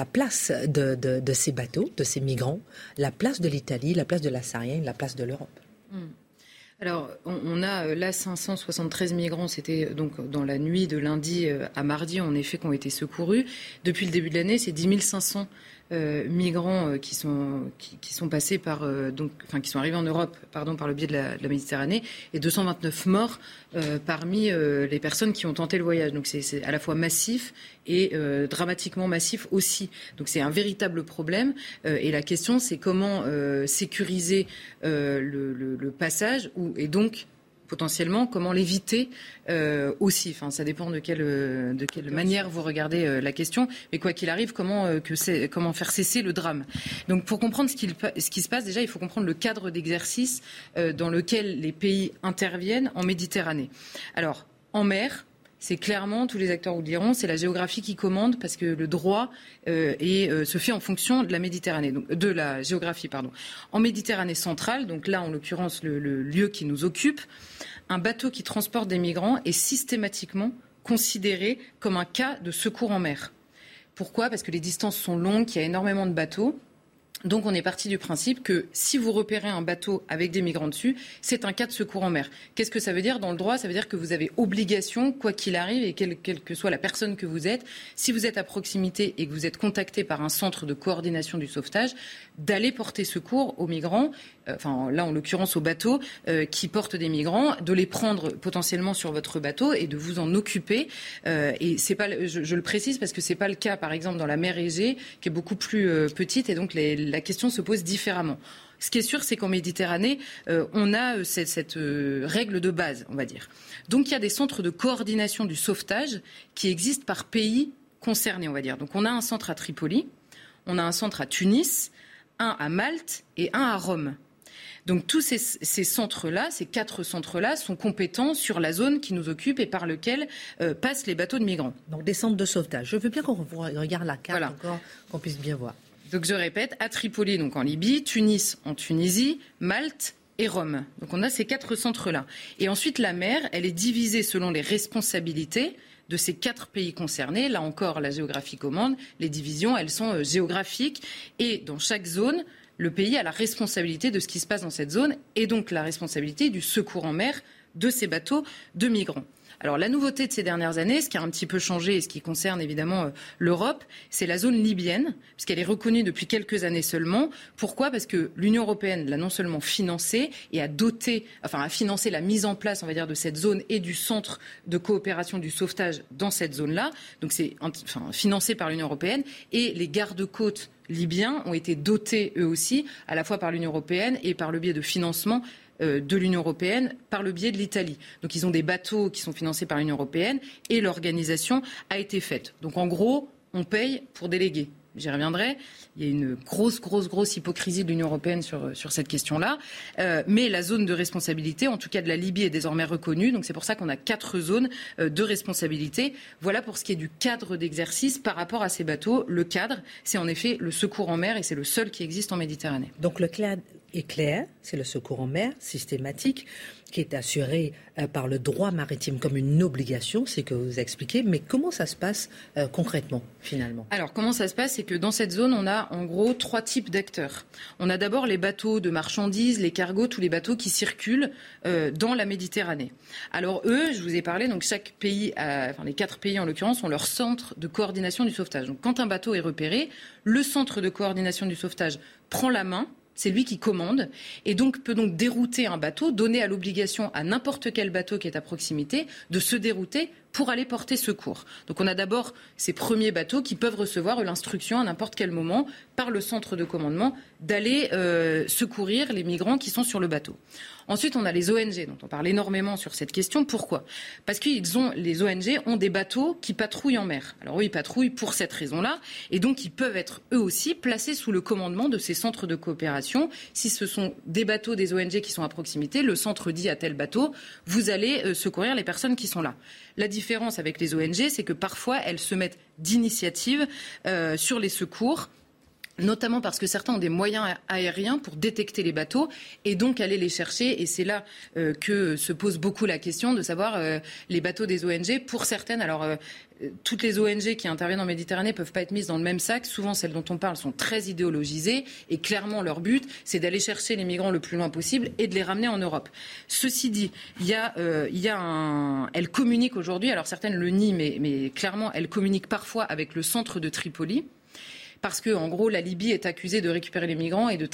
place de, ces bateaux, de ces migrants, la place de l'Italie, la place de la Sarienne, la place de l'Europe. Hmm. Alors, on, a euh, là 573 migrants, c'était euh, donc dans la nuit de lundi euh, à mardi, en effet, qui ont été secourus. Depuis le début de l'année, c'est 10 500 euh, migrants euh, qui sont passés par euh, donc qui sont arrivés en Europe pardon par le biais de la, Méditerranée et 229 morts parmi les personnes qui ont tenté le voyage. Donc c'est à la fois massif et dramatiquement massif aussi. C'est un véritable problème et la question c'est comment sécuriser le, passage et donc potentiellement, comment l'éviter euh, aussi. Enfin, ça dépend de quelle, de quelle manière vous regardez euh, la question. Mais quoi qu'il arrive, comment, euh, que comment faire cesser le drame? Donc, pour comprendre ce, ce, qui se passe, déjà, il faut comprendre le cadre d'exercice dans lequel les pays interviennent en Méditerranée. Alors, en mer, c'est clairement, tous les acteurs vous le diront, c'est la géographie qui commande parce que le droit euh, euh, se fait en fonction de la Méditerranée, donc de la géographie, pardon. En Méditerranée centrale, donc là en l'occurrence le, lieu qui nous occupe, un bateau qui transporte des migrants est systématiquement considéré comme un cas de secours en mer. Pourquoi? Parce que les distances sont longues, qu'il y a énormément de bateaux donc on est parti du principe que si vous repérez un bateau avec des migrants dessus, c'est un cas de secours en mer. Qu'est-ce que ça veut dire? Dans le droit Ça veut dire que vous avez obligation, quoi qu'il arrive et quelle, que soit la personne que vous êtes, si vous êtes à proximité et que vous êtes contacté par un centre de coordination du sauvetage, d'aller porter secours aux migrants, euh, enfin là en l'occurrence aux bateaux euh, qui portent des migrants, de les prendre potentiellement sur votre bateau et de vous en occuper. Euh, et c'est pas, je, le précise parce que c'est pas le cas par exemple dans la mer Égée qui est beaucoup plus petite et donc la question se pose différemment. Ce qui est sûr, c'est qu'en Méditerranée, on a cette, cette règle de base, on va dire. Donc il y a des centres de coordination du sauvetage qui existent par pays concernés, on va dire. Donc on a un centre à Tripoli, on a un centre à Tunis, un à Malte et un à Rome. Donc tous ces, centres-là, ces quatre centres-là, sont compétents sur la zone qui nous occupe et par lequel euh, passent les bateaux de migrants. Donc des centres de sauvetage. Je veux bien qu'on regarde la carte encore, qu'on puisse bien voir. Donc je répète, à Tripoli, donc en Libye, Tunis en Tunisie, Malte et Rome. Donc on a ces quatre centres-là. Et ensuite la mer, elle est divisée selon les responsabilités de ces quatre pays concernés. Là encore, la géographie commande. Les divisions, elles sont euh, géographiques. Et dans chaque zone, le pays a la responsabilité de ce qui se passe dans cette zone et donc la responsabilité du secours en mer de ces bateaux de migrants. Alors la nouveauté de ces dernières années, ce qui a un petit peu changé et ce qui concerne évidemment euh, l'Europe, c'est la zone libyenne, puisqu'elle est reconnue depuis quelques années seulement. Pourquoi? Parce que l'Union européenne l'a non seulement financée et a doté, enfin a financé la mise en place, on va dire, de cette zone et du centre de coopération du sauvetage dans cette zone-là. Donc c'est financé par l'Union européenne et les gardes-côtes libyens ont été dotés eux aussi, à la fois par l'Union européenne et par le biais de financement euh, de l'Union européenne par le biais de l'Italie. Donc ils ont des bateaux qui sont financés par l'Union européenne et l'organisation a été faite. Donc en gros, on paye pour déléguer j'y reviendrai. Il y a une grosse, grosse, grosse hypocrisie de l'Union européenne sur, sur cette question-là. Euh, mais la zone de responsabilité, en tout cas de la Libye, est désormais reconnue. Donc c'est pour ça qu'on a quatre zones euh, de responsabilité. Voilà pour ce qui est du cadre d'exercice par rapport à ces bateaux. Le cadre, c'est en effet le secours en mer et c'est le seul qui existe en Méditerranée. Donc le est clair, c'est le secours en mer systématique qui est assuré euh, par le droit maritime comme une obligation, c'est que vous expliquez, mais comment ça se passe euh, concrètement finalement? Alors comment ça se passe C'est que dans cette zone, on a en gros trois types d'acteurs. On a d'abord les bateaux de marchandises, les cargos, tous les bateaux qui circulent euh, dans la Méditerranée. Alors eux, je vous ai parlé, donc chaque pays, enfin les quatre pays en l'occurrence, ont leur centre de coordination du sauvetage. Donc quand un bateau est repéré, le centre de coordination du sauvetage prend la main c'est lui qui commande et donc peut donc dérouter un bateau, donner à l'obligation à n'importe quel bateau qui est à proximité de se dérouter pour aller porter secours. Donc on a d'abord ces premiers bateaux qui peuvent recevoir l'instruction à n'importe quel moment par le centre de commandement d'aller euh, secourir les migrants qui sont sur le bateau. Ensuite, on a les ONG, dont on parle énormément sur cette question. Pourquoi? Parce que les ONG ont des bateaux qui patrouillent en mer. Alors eux, ils patrouillent pour cette raison-là, et donc ils peuvent être eux aussi placés sous le commandement de ces centres de coopération. Si ce sont des bateaux des ONG qui sont à proximité, le centre dit à tel bateau, vous allez euh, secourir les personnes qui sont là. La différence avec les ONG, c'est que parfois elles se mettent d'initiative euh, sur les secours notamment parce que certains ont des moyens aériens pour détecter les bateaux et donc aller les chercher. Et c'est là euh, que se pose beaucoup la question de savoir euh, les bateaux des ONG. Pour certaines, alors euh, toutes les ONG qui interviennent en Méditerranée peuvent pas être mises dans le même sac. Souvent, celles dont on parle sont très idéologisées et clairement leur but, c'est d'aller chercher les migrants le plus loin possible et de les ramener en Europe. Ceci dit, il y a, elles communiquent aujourd'hui. Alors certaines le nient, mais, mais clairement, elles communiquent parfois avec le centre de Tripoli parce que, en gros, la Libye est accusée de récupérer les migrants et de,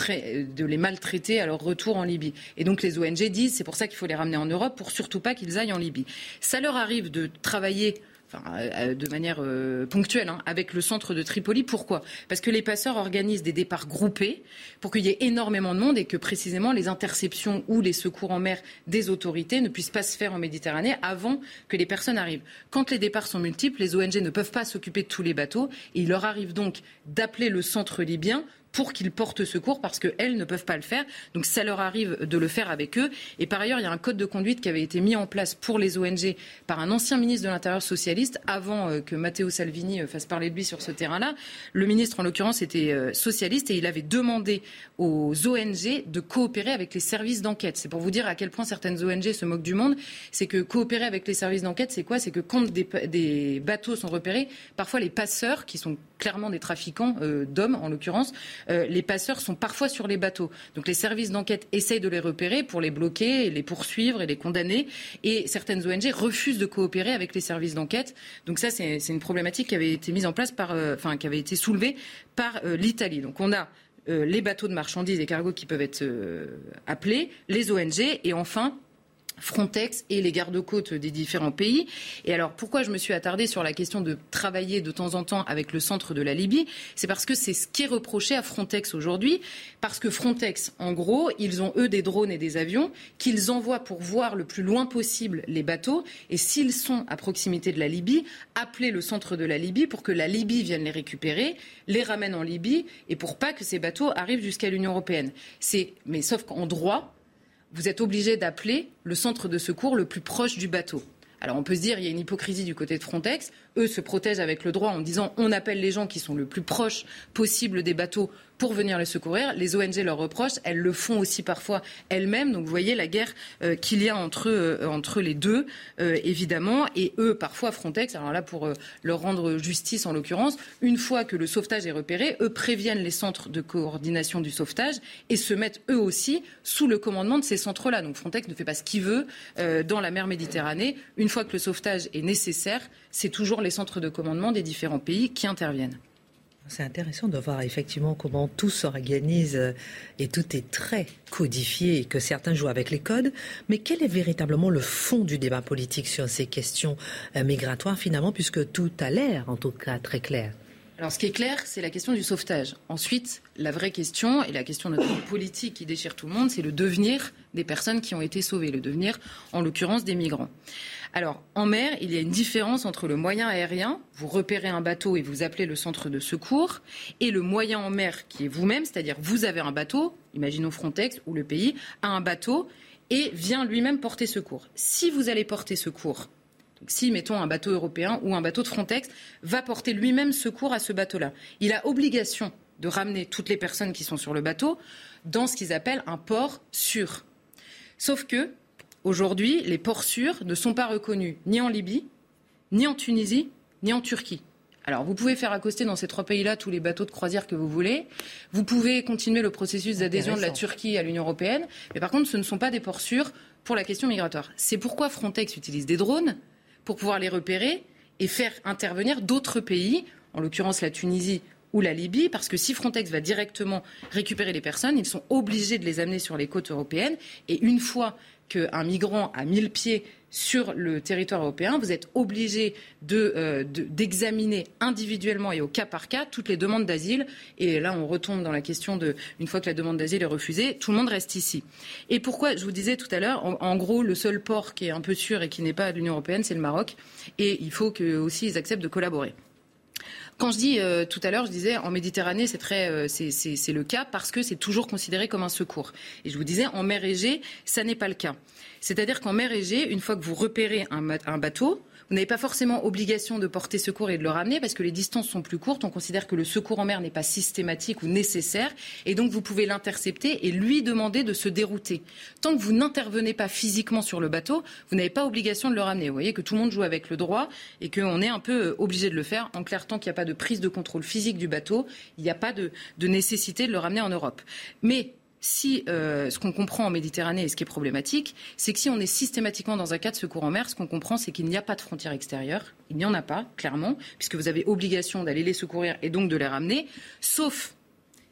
de les maltraiter à leur retour en Libye. Et donc les ONG disent c'est pour ça qu'il faut les ramener en Europe pour surtout pas qu'ils aillent en Libye. Ça leur arrive de travailler euh, de manière euh, ponctuelle, hein, avec le centre de Tripoli. Pourquoi? Parce que les passeurs organisent des départs groupés pour qu'il y ait énormément de monde et que précisément les interceptions ou les secours en mer des autorités ne puissent pas se faire en Méditerranée avant que les personnes arrivent. Quand les départs sont multiples, les ONG ne peuvent pas s'occuper de tous les bateaux et il leur arrive donc d'appeler le centre libyen pour qu'ils portent secours parce qu'elles ne peuvent pas le faire. Donc ça leur arrive de le faire avec eux. Et par ailleurs, il y a un code de conduite qui avait été mis en place pour les ONG par un ancien ministre de l'Intérieur socialiste avant euh, que Matteo Salvini euh, fasse parler de lui sur ce terrain-là. Le ministre, en l'occurrence, était euh, socialiste et il avait demandé aux ONG de coopérer avec les services d'enquête. C'est pour vous dire à quel point certaines ONG se moquent du monde. C'est que coopérer avec les services d'enquête, c'est quoi? C'est que quand des, des, bateaux sont repérés, parfois les passeurs, qui sont clairement des trafiquants d'hommes en l'occurrence, euh, les passeurs sont parfois sur les bateaux. Donc les services d'enquête essayent de les repérer pour les bloquer, les poursuivre et les condamner. Et certaines ONG refusent de coopérer avec les services d'enquête. Donc ça, c'est une problématique qui avait été mise en place par, euh, enfin, qui avait été soulevée par euh, l'Italie. Donc on a les bateaux de marchandises et cargos qui peuvent être appelés, les ONG et enfin Frontex et les gardes-côtes des différents pays. Et alors, pourquoi je me suis attardée sur la question de travailler de temps en temps avec le centre de la Libye? C'est parce que c'est ce qui est reproché à Frontex aujourd'hui. Parce que Frontex, en gros, ils ont eux des drones et des avions qu'ils envoient pour voir le plus loin possible les bateaux. Et s'ils sont à proximité de la Libye, appeler le centre de la Libye pour que la Libye vienne les récupérer, les ramène en Libye et pour pas que ces bateaux arrivent jusqu'à l'Union européenne. C'est, mais sauf qu'en droit, vous êtes obligé d'appeler le centre de secours le plus proche du bateau. Alors on peut se dire il y a une hypocrisie du côté de Frontex. Eux se protègent avec le droit en disant on appelle les gens qui sont le plus proches possible des bateaux pour venir les secourir. Les ONG leur reprochent, elles le font aussi parfois elles-mêmes. Donc vous voyez la guerre euh, qu'il y a entre, euh, entre les deux, euh, évidemment. Et eux, parfois Frontex, alors là pour leur rendre justice en l'occurrence, une fois que le sauvetage est repéré, eux préviennent les centres de coordination du sauvetage et se mettent eux aussi sous le commandement de ces centres-là. Donc Frontex ne fait pas ce qu'il veut dans la mer Méditerranée. Une fois que le sauvetage est nécessaire, c'est toujours les centres de commandement des différents pays qui interviennent. C'est intéressant de voir effectivement comment tout s'organise euh, et tout est très codifié et que certains jouent avec les codes. Mais quel est véritablement le fond du débat politique sur ces questions euh, migratoires finalement, puisque tout a l'air en tout cas très clair? Alors, ce qui est clair, c'est la question du sauvetage. Ensuite, la vraie question, et la question notre politique qui déchire tout le monde, c'est le devenir des personnes qui ont été sauvées, le devenir, en l'occurrence, des migrants. Alors, en mer, il y a une différence entre le moyen aérien, vous repérez un bateau et vous appelez le centre de secours, et le moyen en mer qui est vous-même, c'est-à-dire vous avez un bateau, imaginons Frontex ou le pays, a un bateau et vient lui-même porter secours. Si vous allez porter secours, si, mettons, un bateau européen ou un bateau de Frontex va porter lui-même secours à ce bateau-là, il a obligation de ramener toutes les personnes qui sont sur le bateau dans ce qu'ils appellent un port sûr. Sauf que Aujourd'hui, les ports sûrs ne sont pas reconnus ni en Libye, ni en Tunisie, ni en Turquie. Alors, vous pouvez faire accoster dans ces trois pays-là tous les bateaux de croisière que vous voulez. Vous pouvez continuer le processus d'adhésion de la Turquie à l'Union européenne. Mais par contre, ce ne sont pas des ports sûrs pour la question migratoire. C'est pourquoi Frontex utilise des drones pour pouvoir les repérer et faire intervenir d'autres pays, en l'occurrence la Tunisie ou la Libye, parce que si Frontex va directement récupérer les personnes, ils sont obligés de les amener sur les côtes européennes. Et une fois qu'un migrant a mis le pied sur le territoire européen, vous êtes obligé euh, d'examiner individuellement et au cas par cas toutes les demandes d'asile. Et là, on retombe dans la question de, une fois que la demande d'asile est refusée, tout le monde reste ici. Et pourquoi, je vous disais tout à l'heure, en, gros, le seul port qui est un peu sûr et qui n'est pas de l'Union européenne, c'est le Maroc. Et il faut que aussi acceptent de collaborer. Quand je dis euh, tout à l'heure, je disais en Méditerranée, c'est très, euh, c'est le cas parce que c'est toujours considéré comme un secours. Et je vous disais en mer Égée, ça n'est pas le cas. C'est-à-dire qu'en mer Égée, une fois que vous repérez un bateau, vous n'avez pas forcément obligation de porter secours et de le ramener parce que les distances sont plus courtes. On considère que le secours en mer n'est pas systématique ou nécessaire et donc vous pouvez l'intercepter et lui demander de se dérouter. Tant que vous n'intervenez pas physiquement sur le bateau, vous n'avez pas obligation de le ramener. Vous voyez que tout le monde joue avec le droit et qu'on est un peu euh, obligé de le faire. En clair, tant qu'il n'y a pas de prise de contrôle physique du bateau, il n'y a pas de, de nécessité de le ramener en Europe. Mais si euh, ce qu'on comprend en Méditerranée et ce qui est problématique, c'est que si on est systématiquement dans un cas de secours en mer, ce qu'on comprend, c'est qu'il n'y a pas de frontière extérieure. Il n'y en a pas, clairement, puisque vous avez obligation d'aller les secourir et donc de les ramener, sauf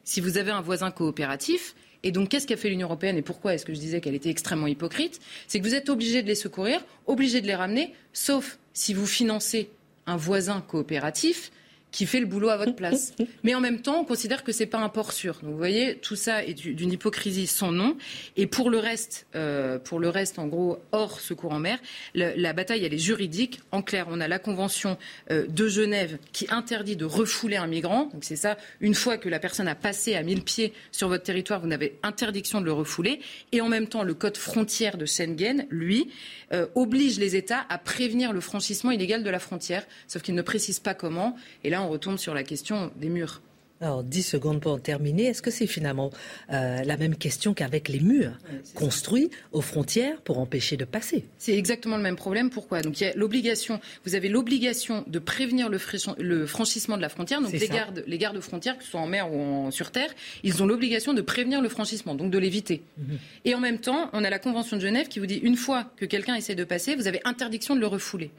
si vous avez un voisin coopératif. Et donc, qu'est-ce qu'a fait l'Union européenne et pourquoi est-ce que je disais qu'elle était extrêmement hypocrite? C'est que vous êtes obligé de les secourir, obligé de les ramener, sauf si vous financez un voisin coopératif qui fait le boulot à votre place. Mais en même temps, on considère que c'est pas un port sûr. Donc vous voyez, tout ça est d'une hypocrisie sans nom. Et pour le reste, euh, pour le reste, en gros, hors secours en mer, la bataille elle est juridique. En clair, on a la convention euh, de Genève qui interdit de refouler un migrant. Donc c'est ça. Une fois que la personne a passé à mille pieds sur votre territoire, vous n'avez interdiction de le refouler. Et en même temps, le code frontière de Schengen, lui, euh, oblige les États à prévenir le franchissement illégal de la frontière, sauf qu'il ne précise pas comment. Et là, on retombe sur la question des murs. Alors, 10 secondes pour terminer. Est-ce que c'est finalement euh, la même question qu'avec les murs construits aux frontières pour empêcher de passer? C'est exactement le même problème. Pourquoi? Donc, il y a l'obligation, vous avez l'obligation de prévenir le, franchissement de la frontière. Donc, les gardes, les gardes frontières, que ce soit en mer ou sur terre, ils ont l'obligation de prévenir le franchissement, donc de l'éviter. Mhm. Et en même temps, on a la Convention de Genève qui vous dit une fois que quelqu'un essaie de passer, vous avez interdiction de le refouler.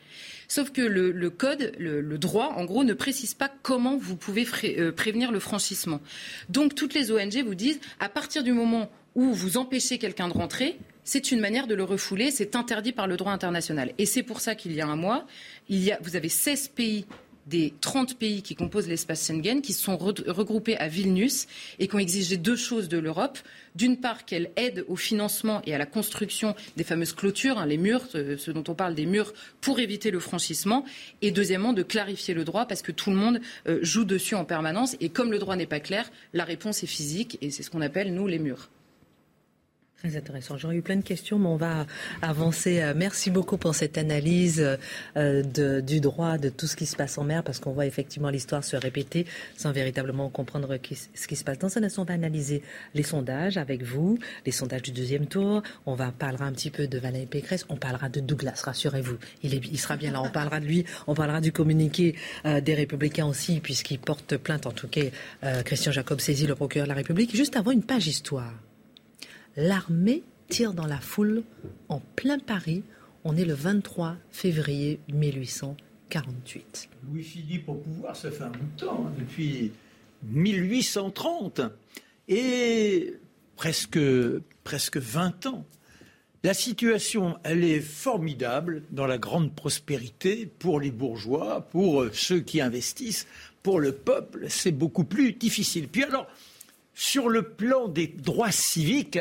Sauf que le, code, le, droit, en gros, ne précise pas comment vous pouvez euh, prévenir le franchissement. Donc toutes les ONG vous disent, à partir du moment où vous empêchez quelqu'un de rentrer, c'est une manière de le refouler, c'est interdit par le droit international. Et c'est pour ça qu'il y a un mois, il y a, vous avez 16 pays des 30 pays qui composent l'espace Schengen qui sont regroupés à Vilnius et qui ont exigé deux choses de l'Europe. D'une part, qu'elle aide au financement et à la construction des fameuses clôtures, hein, les murs, ce, dont on parle des murs, pour éviter le franchissement. Et deuxièmement, de clarifier le droit parce que tout le monde euh, joue dessus en permanence. Et comme le droit n'est pas clair, la réponse est physique et c'est ce qu'on appelle, nous, les murs. Très intéressant. J'aurais eu plein de questions, mais on va avancer. Euh, merci beaucoup pour cette analyse euh, du droit, de tout ce qui se passe en mer, parce qu'on voit effectivement l'histoire se répéter sans véritablement comprendre ce qui se passe. Dans ce instant, on va analyser les sondages avec vous, les sondages du deuxième tour. On va parlera un petit peu de Valérie Pécresse. On parlera de Douglas, rassurez-vous. Il, est, sera bien là. On parlera de lui. On parlera du communiqué euh, des Républicains aussi, puisqu'il porte plainte, en tout cas, Christian Jacob saisit le procureur de la République. Juste avant une page histoire l'armée tire dans la foule en plein Paris. On est le 23 février 1848. Louis-Philippe au pouvoir, ça fait un bout de temps, hein, depuis 1830. Et presque, presque 20 ans. La situation, elle est formidable dans la grande prospérité pour les bourgeois, pour ceux qui investissent. Pour le peuple, c'est beaucoup plus difficile. Puis alors, sur le plan des droits civiques,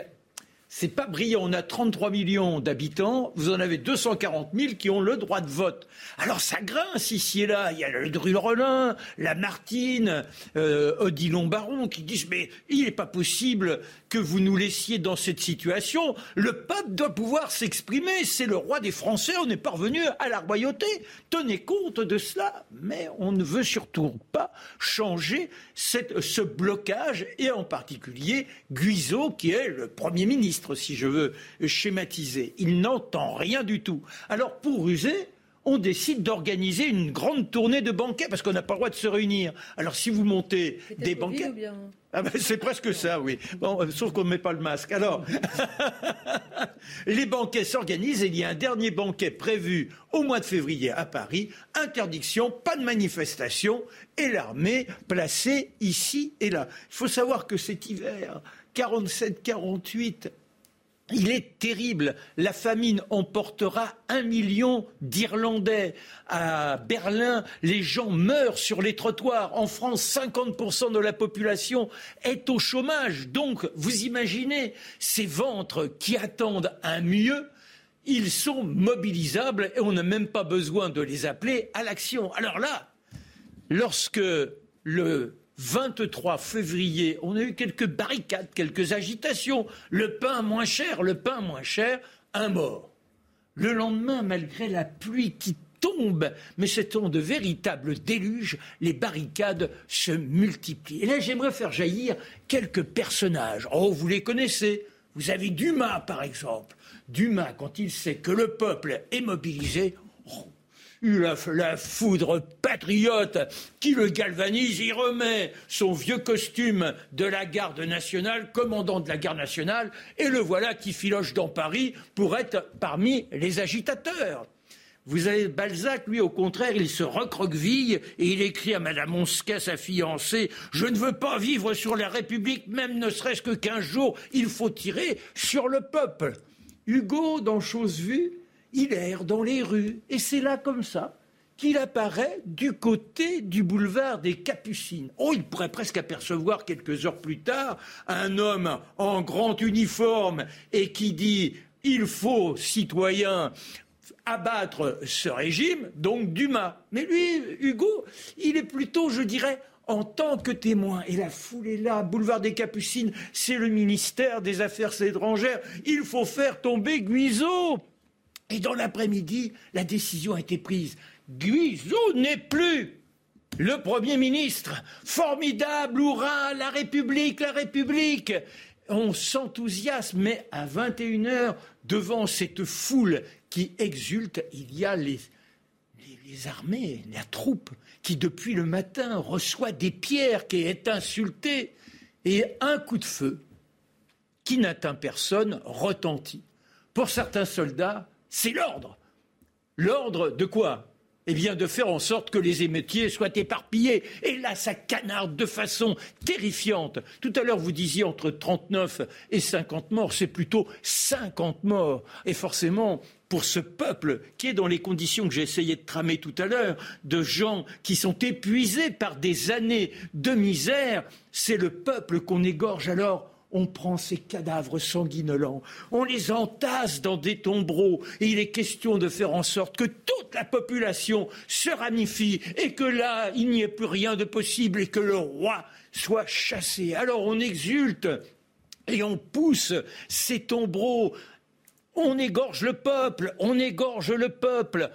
c'est pas brillant. On a 33 millions d'habitants, vous en avez 240 000 qui ont le droit de vote. Alors ça grince ici et là. Il y a le Drul-Relin, la Martine, euh, Odilon Baron qui disent mais il n'est pas possible que vous nous laissiez dans cette situation. Le peuple doit pouvoir s'exprimer. C'est le roi des Français. On est parvenu à la royauté. Tenez compte de cela. Mais on ne veut surtout pas changer ce blocage et en particulier Guizot qui est le Premier ministre si je veux schématiser. Il n'entend rien du tout. Alors, pour ruser, on décide d'organiser une grande tournée de banquets parce qu'on n'a pas le droit de se réunir. Alors si vous montez des banquets... Ah ben, c'est presque ça, oui. Bon, euh, sauf qu'on ne met pas le masque. Alors, les banquets s'organisent et il y a un dernier banquet prévu au mois de février à Paris. Interdiction, pas de manifestation et l'armée placée ici et là. Il faut savoir que cet hiver 47-48, il est terrible. La famine emportera un million d'Irlandais. À Berlin, les gens meurent sur les trottoirs. En France, 50% de la population est au chômage. Donc, vous imaginez ces ventres qui attendent un mieux. Ils sont mobilisables et on n'a même pas besoin de les appeler à l'action. Alors là, lorsque le 23 février, on a eu quelques barricades, quelques agitations. Le pain moins cher, le pain moins cher, un mort. Le lendemain, malgré la pluie qui tombe, mais c'est en de véritables déluges, les barricades se multiplient. Et là, j'aimerais faire jaillir quelques personnages. Oh, vous les connaissez. Vous avez Dumas, par exemple. Dumas, quand il sait que le peuple est mobilisé, la, foudre patriote qui le galvanise, il remet son vieux costume de la garde nationale, commandant de la garde nationale, et le voilà qui filoche dans Paris pour être parmi les agitateurs. Vous avez Balzac, lui, au contraire, il se recroqueville et il écrit à Madame Onsquet, sa fiancée, Je ne veux pas vivre sur la République, même ne serait-ce que quinze jours, il faut tirer sur le peuple. Hugo, dans Chose vue, il erre dans les rues. Et c'est là comme ça qu'il apparaît du côté du boulevard des Capucines. Oh, il pourrait presque apercevoir quelques heures plus tard un homme en grand uniforme et qui dit il faut, citoyens, abattre ce régime, donc Dumas. Mais lui, Hugo, il est plutôt, je dirais, en tant que témoin. Et la foule est là, boulevard des Capucines, c'est le ministère des Affaires étrangères. Il faut faire tomber Guizot. Et dans l'après-midi, la décision a été prise. Guizot n'est plus le Premier ministre. Formidable, hurrah, la République, la République. On s'enthousiasme, mais à 21h, devant cette foule qui exulte, il y a les, les, armées, la troupe, qui depuis le matin reçoit des pierres, qui est insultée, et un coup de feu qui n'atteint personne retentit. Pour certains soldats, c'est l'ordre. L'ordre de quoi? Eh bien, de faire en sorte que les émeutiers soient éparpillés. Et là, ça canarde de façon terrifiante. Tout à l'heure, vous disiez entre 39 et 50 morts. C'est plutôt 50 morts. Et forcément, pour ce peuple qui est dans les conditions que j'ai essayé de tramer tout à l'heure, de gens qui sont épuisés par des années de misère, c'est le peuple qu'on égorge alors on prend ces cadavres sanguinolents, on les entasse dans des tombereaux, et il est question de faire en sorte que toute la population se ramifie, et que là, il n'y ait plus rien de possible, et que le roi soit chassé. Alors on exulte et on pousse ces tombereaux. On égorge le peuple, on égorge le peuple.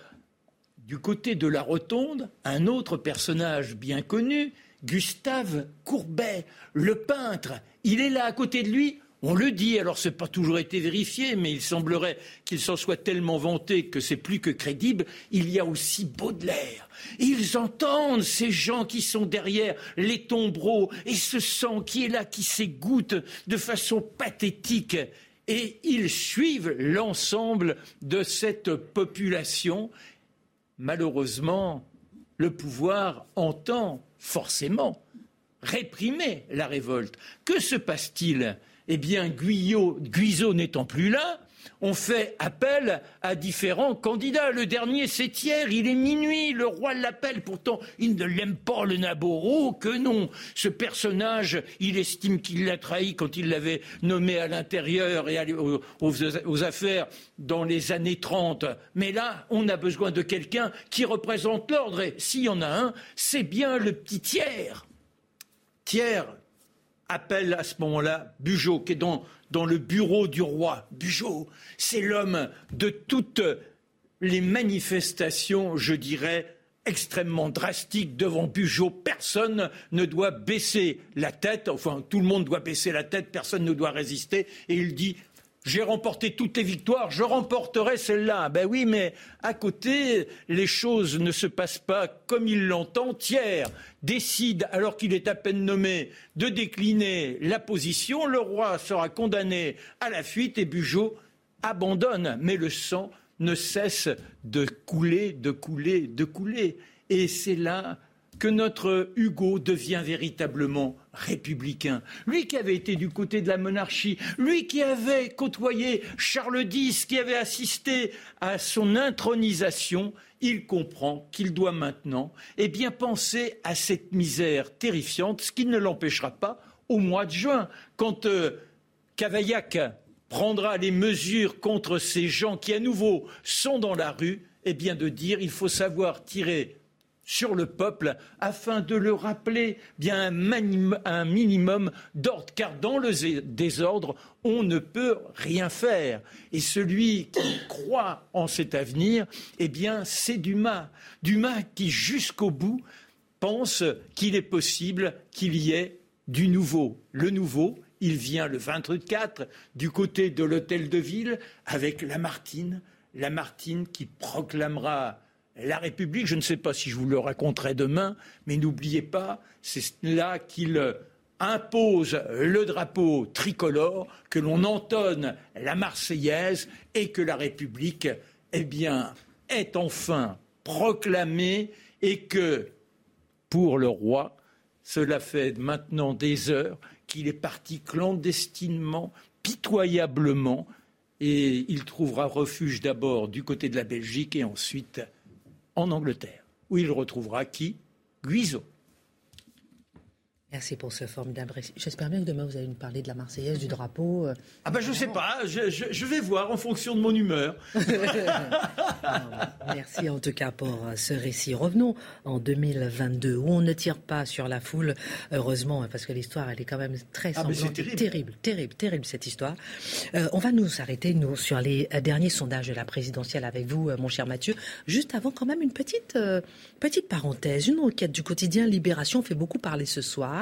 Du côté de la rotonde, un autre personnage bien connu, Gustave Courbet, le peintre, il est là à côté de lui. On le dit, alors ce n'est pas toujours été vérifié, mais il semblerait qu'il s'en soit tellement vanté que c'est plus que crédible. Il y a aussi Baudelaire. Ils entendent ces gens qui sont derrière les tombereaux et ce sang qui est là, qui s'égoutte de façon pathétique. Et ils suivent l'ensemble de cette population. Malheureusement, le pouvoir entend forcément réprimer la révolte. Que se passe-t-il? Eh bien, Guyot, Guizot n'étant plus là, on fait appel à différents candidats. Le dernier, c'est hier, il est minuit, le roi l'appelle. Pourtant, il ne l'aime pas, le Nabouro, que non. Ce personnage, il estime qu'il l'a trahi quand il l'avait nommé à l'intérieur et aux, affaires dans les années 30. Mais là, on a besoin de quelqu'un qui représente l'ordre. Et s'il y en a un, c'est bien le petit tiers. Thiers appelle à ce moment-là Bugeaud, qui est dans, dans le bureau du roi. Bugeaud, c'est l'homme de toutes les manifestations, je dirais, extrêmement drastiques devant Bugeaud. Personne ne doit baisser la tête, enfin tout le monde doit baisser la tête, personne ne doit résister. Et il dit j'ai remporté toutes les victoires, je remporterai celle-là. Ben oui, mais à côté, les choses ne se passent pas comme il l'entend. Thiers décide, alors qu'il est à peine nommé, de décliner la position. Le roi sera condamné à la fuite et Bugeaud abandonne. Mais le sang ne cesse de couler, de couler, de couler. Et c'est là que notre Hugo devient véritablement républicain. Lui qui avait été du côté de la monarchie, lui qui avait côtoyé Charles X, qui avait assisté à son intronisation, il comprend qu'il doit maintenant eh bien, penser à cette misère terrifiante, ce qui ne l'empêchera pas au mois de juin, quand euh, Cavaillac prendra les mesures contre ces gens qui à nouveau sont dans la rue, eh bien de dire il faut savoir tirer sur le peuple afin de le rappeler bien un, minimum d'ordre, car dans le désordre, on ne peut rien faire. Et celui qui croit en cet avenir, eh bien, c'est Dumas. Dumas qui, jusqu'au bout, pense qu'il est possible qu'il y ait du nouveau. Le nouveau, il vient le 24 du côté de l'hôtel de ville avec Lamartine. Lamartine qui proclamera la République, je ne sais pas si je vous le raconterai demain, mais n'oubliez pas, c'est là qu'il impose le drapeau tricolore, que l'on entonne la Marseillaise et que la République, eh bien, est enfin proclamée et que, pour le roi, cela fait maintenant des heures qu'il est parti clandestinement, pitoyablement, et il trouvera refuge d'abord du côté de la Belgique et ensuite en Angleterre, où il retrouvera qui? Guizot. Merci pour ce formidable récit. J'espère bien que demain vous allez nous parler de la Marseillaise, du drapeau. Euh. Ah ben je sais pas, je, vais voir en fonction de mon humeur. Merci en tout cas pour euh, ce récit. Revenons en 2022 où on ne tire pas sur la foule, heureusement, parce que l'histoire elle est quand même très ah, sanglante, terrible. terrible, terrible, terrible cette histoire. Euh, on va nous arrêter nous sur les derniers sondages de la présidentielle avec vous, mon cher Mathieu. Juste avant quand même une petite petite parenthèse, une enquête du quotidien Libération fait beaucoup parler ce soir.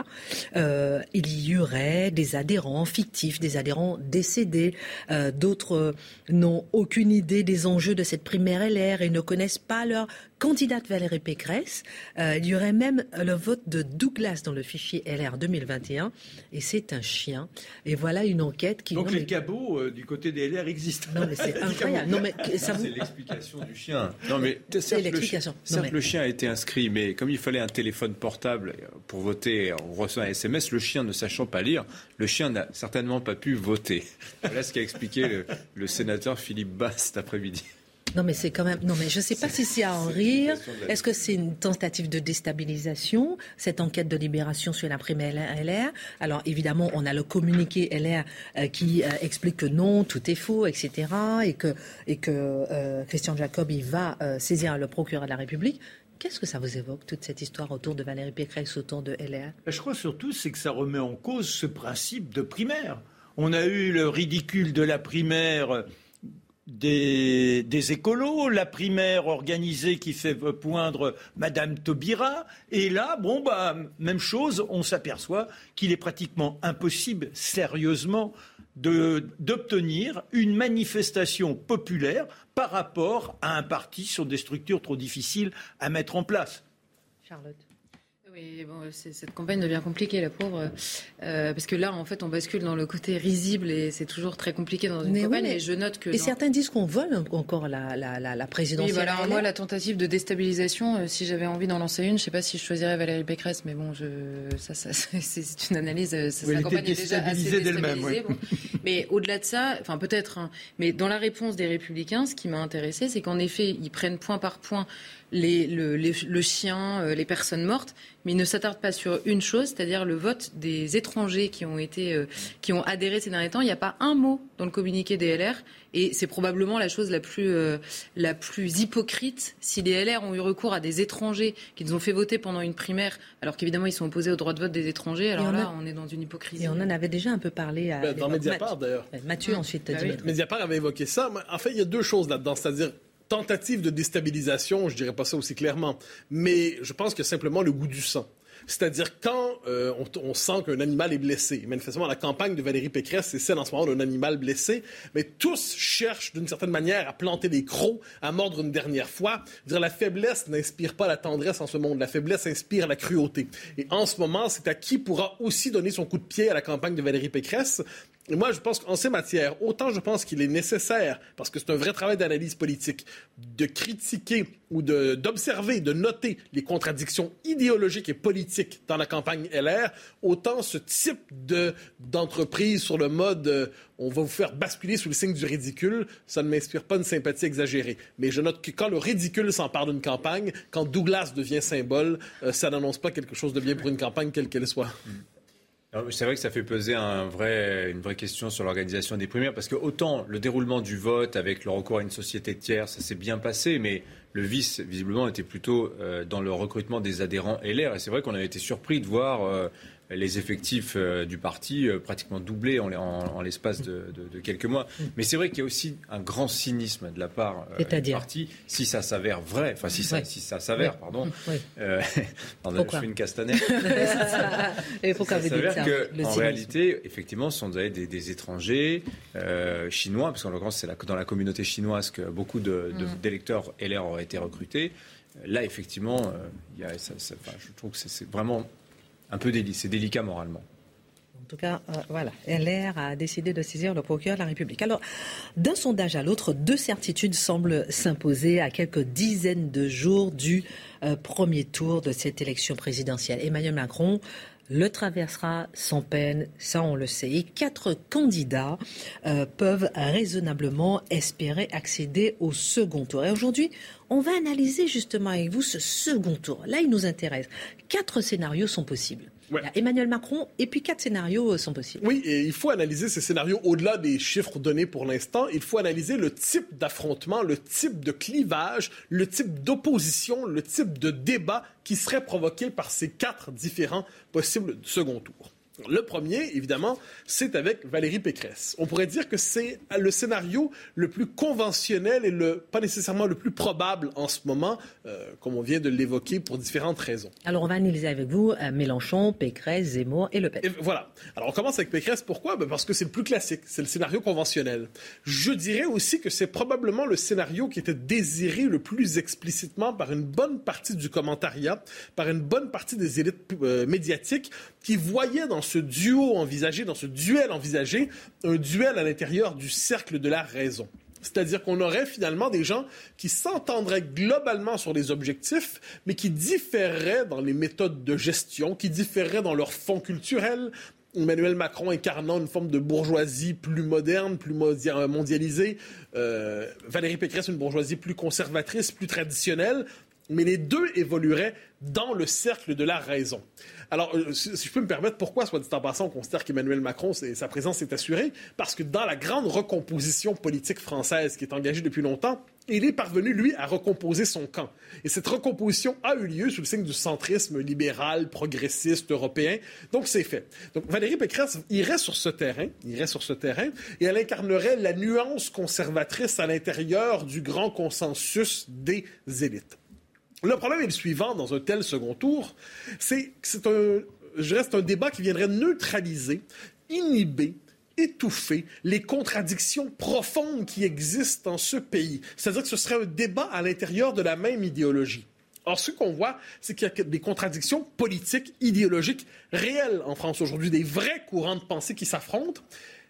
Euh, il y aurait des adhérents fictifs, des adhérents décédés. Euh, d'autres n'ont aucune idée des enjeux de cette primaire LR et ne connaissent pas leur candidate Valérie Pécresse. Euh, il y aurait même le vote de Douglas dans le fichier LR 2021 et c'est un chien. Et voilà une enquête qui... Donc les cabots euh, du côté des LR existent. Non mais c'est incroyable. Non mais ça C'est l'explication du chien. Non mais c'est l'explication. Certes, le chien a été inscrit, mais comme il fallait un téléphone portable pour voter, on reçoit un SMS. Le chien ne sachant pas lire, le chien n'a certainement pas pu voter. Voilà ce qu'a expliqué le, le sénateur Philippe Bas cet après-midi. Non, mais c'est quand même. Non, mais je ne sais pas si c'est à en rire. Est-ce que c'est une tentative de déstabilisation, cette enquête de libération sur la primaire LR Alors, évidemment, on a le communiqué LR euh, qui euh, explique que non, tout est faux, etc. Et que, et que euh, Christian Jacob, il va saisir le procureur de la République. Qu'est-ce que ça vous évoque, toute cette histoire autour de Valérie Pécresse, autour de LR Je crois surtout c'est que ça remet en cause ce principe de primaire On a eu le ridicule de la primaire des, des, écolos, la primaire organisée qui fait poindre Madame Taubira. Et là, bon, bah, même chose, on s'aperçoit qu'il est pratiquement impossible, sérieusement, d'obtenir une manifestation populaire par rapport à un parti sur des structures trop difficiles à mettre en place. Charlotte. Oui, bon, cette campagne devient compliquée, la pauvre, euh, parce que là, en fait, on bascule dans le côté risible et c'est toujours très compliqué dans une campagne. et je note que et certains disent qu'on vole encore la, la, la, présidentielle. Oui, voilà, moi, la tentative de déstabilisation, euh, si j'avais envie d'en lancer une, je ne sais pas si je choisirais Valérie Pécresse, mais bon, je, ça, ça c'est une analyse. Euh, ça, sa campagne est déjà assez déstabilisée. Bon. Mais au-delà de ça, enfin peut-être, hein, mais dans la réponse des Républicains, ce qui m'a intéressé, c'est qu'en effet, ils prennent point par point les, le, le, chien, euh, les personnes mortes, mais il ne s'attarde pas sur une chose, c'est-à-dire le vote des étrangers qui ont été, euh, qui ont adhéré ces derniers temps. Il n'y a pas un mot dans le communiqué des LR, et c'est probablement la chose la plus, euh, la plus hypocrite. Si les LR ont eu recours à des étrangers qu'ils ont fait voter pendant une primaire, alors qu'évidemment ils sont opposés au droit de vote des étrangers, alors là on est dans une hypocrisie. Et on en avait déjà un peu parlé à ben, dans Mediapart d'ailleurs. Mathieu ensuite. Bah Mediapart avait évoqué ça. En fait, il y a deux choses là-dedans, c'est-à-dire tentative de déstabilisation, je dirais pas ça aussi clairement, mais je pense que simplement le goût du sang. C'est-à-dire quand euh, on, sent qu'un animal est blessé. Manifestement, la campagne de Valérie Pécresse, c'est celle en ce moment d'un animal blessé. Mais tous cherchent d'une certaine manière à planter des crocs, à mordre une dernière fois. Dire la faiblesse n'inspire pas la tendresse en ce monde. La faiblesse inspire la cruauté. Et en ce moment, c'est à qui pourra aussi donner son coup de pied à la campagne de Valérie Pécresse. Moi, je pense qu'en ces matières, autant je pense qu'il est nécessaire, parce que c'est un vrai travail d'analyse politique, de critiquer ou d'observer, de, noter les contradictions idéologiques et politiques dans la campagne LR, autant ce type d'entreprise sur le mode euh, on va vous faire basculer sous le signe du ridicule, ça ne m'inspire pas une sympathie exagérée. Mais je note que quand le ridicule s'empare d'une campagne, quand Douglas devient symbole, euh, ça n'annonce pas quelque chose de bien pour une campagne, quelle qu'elle soit. C'est vrai que ça fait peser une vraie question sur l'organisation des primaires, parce que autant le déroulement du vote avec le recours à une société tiers, ça s'est bien passé, mais le vice, visiblement, était plutôt euh, dans le recrutement des adhérents LR. Et c'est vrai qu'on avait été surpris de voir euh, les effectifs euh, du parti euh, pratiquement doublés en, l'espace de, quelques mois. Mais c'est vrai qu'il y a aussi un grand cynisme de la part euh, du parti, si ça s'avère vrai, enfin si ça, si ça s'avère, pardon. Euh, je fais une castanette. Et pourquoi vous dites ça En réalité, effectivement, ce sont des, des, étrangers chinois, parce qu'en l'occurrence, c'est dans la communauté chinoise que beaucoup d'électeurs de, LR auraient été recrutés. Là, effectivement, il y a, je trouve que c'est vraiment un peu délicat, c'est délicat moralement. En tout cas, euh, voilà, LR a décidé de saisir le procureur de la République. Alors, d'un sondage à l'autre, deux certitudes semblent s'imposer à quelques dizaines de jours du euh, premier tour de cette élection présidentielle. Emmanuel Macron le traversera sans peine, ça on le sait. Et quatre candidats euh, peuvent raisonnablement espérer accéder au second tour. Et aujourd'hui, on va analyser justement avec vous ce second tour. Là, il nous intéresse. Quatre scénarios sont possibles. Emmanuel Macron et puis quatre scénarios euh, sont possibles. Oui, et il faut analyser ces scénarios au-delà des chiffres donnés pour l'instant. Il faut analyser le type d'affrontement, le type de clivage, le type d'opposition, le type de débat qui serait provoqué par ces quatre différents possibles second tours. Le premier, évidemment, c'est avec Valérie Pécresse. On pourrait dire que c'est le scénario le plus conventionnel et le, pas nécessairement le plus probable en ce moment, euh, comme on vient de l'évoquer pour différentes raisons. Alors, on va analyser avec vous euh, Mélenchon, Pécresse, Zemmour et Le Pen. voilà. Alors, on commence avec Pécresse. Pourquoi? Ben Parce que c'est le plus classique, c'est le scénario conventionnel. Je dirais aussi que c'est probablement le scénario qui était désiré le plus explicitement par une bonne partie du commentariat, par une bonne partie des élites euh, médiatiques qui voyaient dans ce duo envisagé, dans ce duel envisagé, un duel à l'intérieur du cercle de la raison. C'est-à-dire qu'on aurait finalement des gens qui s'entendraient globalement sur les objectifs, mais qui différeraient dans les méthodes de gestion, qui différeraient dans leur fond culturel. Emmanuel Macron incarnant une forme de bourgeoisie plus moderne, plus mondialisée. Euh, Valérie Pécresse, une bourgeoisie plus conservatrice, plus traditionnelle mais les deux évolueraient dans le cercle de la raison. Alors, euh, si je peux me permettre, pourquoi, soit dit en passant, on considère qu'Emmanuel Macron, sa présence est assurée? Parce que dans la grande recomposition politique française qui est engagée depuis longtemps, il est parvenu, lui, à recomposer son camp. Et cette recomposition a eu lieu sous le signe du centrisme libéral, progressiste, européen. Donc, c'est fait. Donc, Valérie Pécresse irait sur ce terrain, irait sur ce terrain, et elle incarnerait la nuance conservatrice à l'intérieur du grand consensus des élites. Le problème est le suivant dans un tel second tour, c'est que c'est un, je reste un débat qui viendrait neutraliser, inhiber, étouffer les contradictions profondes qui existent dans ce pays. C'est-à-dire que ce serait un débat à l'intérieur de la même idéologie. Or, ce qu'on voit, c'est qu'il y a des contradictions politiques, idéologiques réelles en France aujourd'hui, des vrais courants de pensée qui s'affrontent.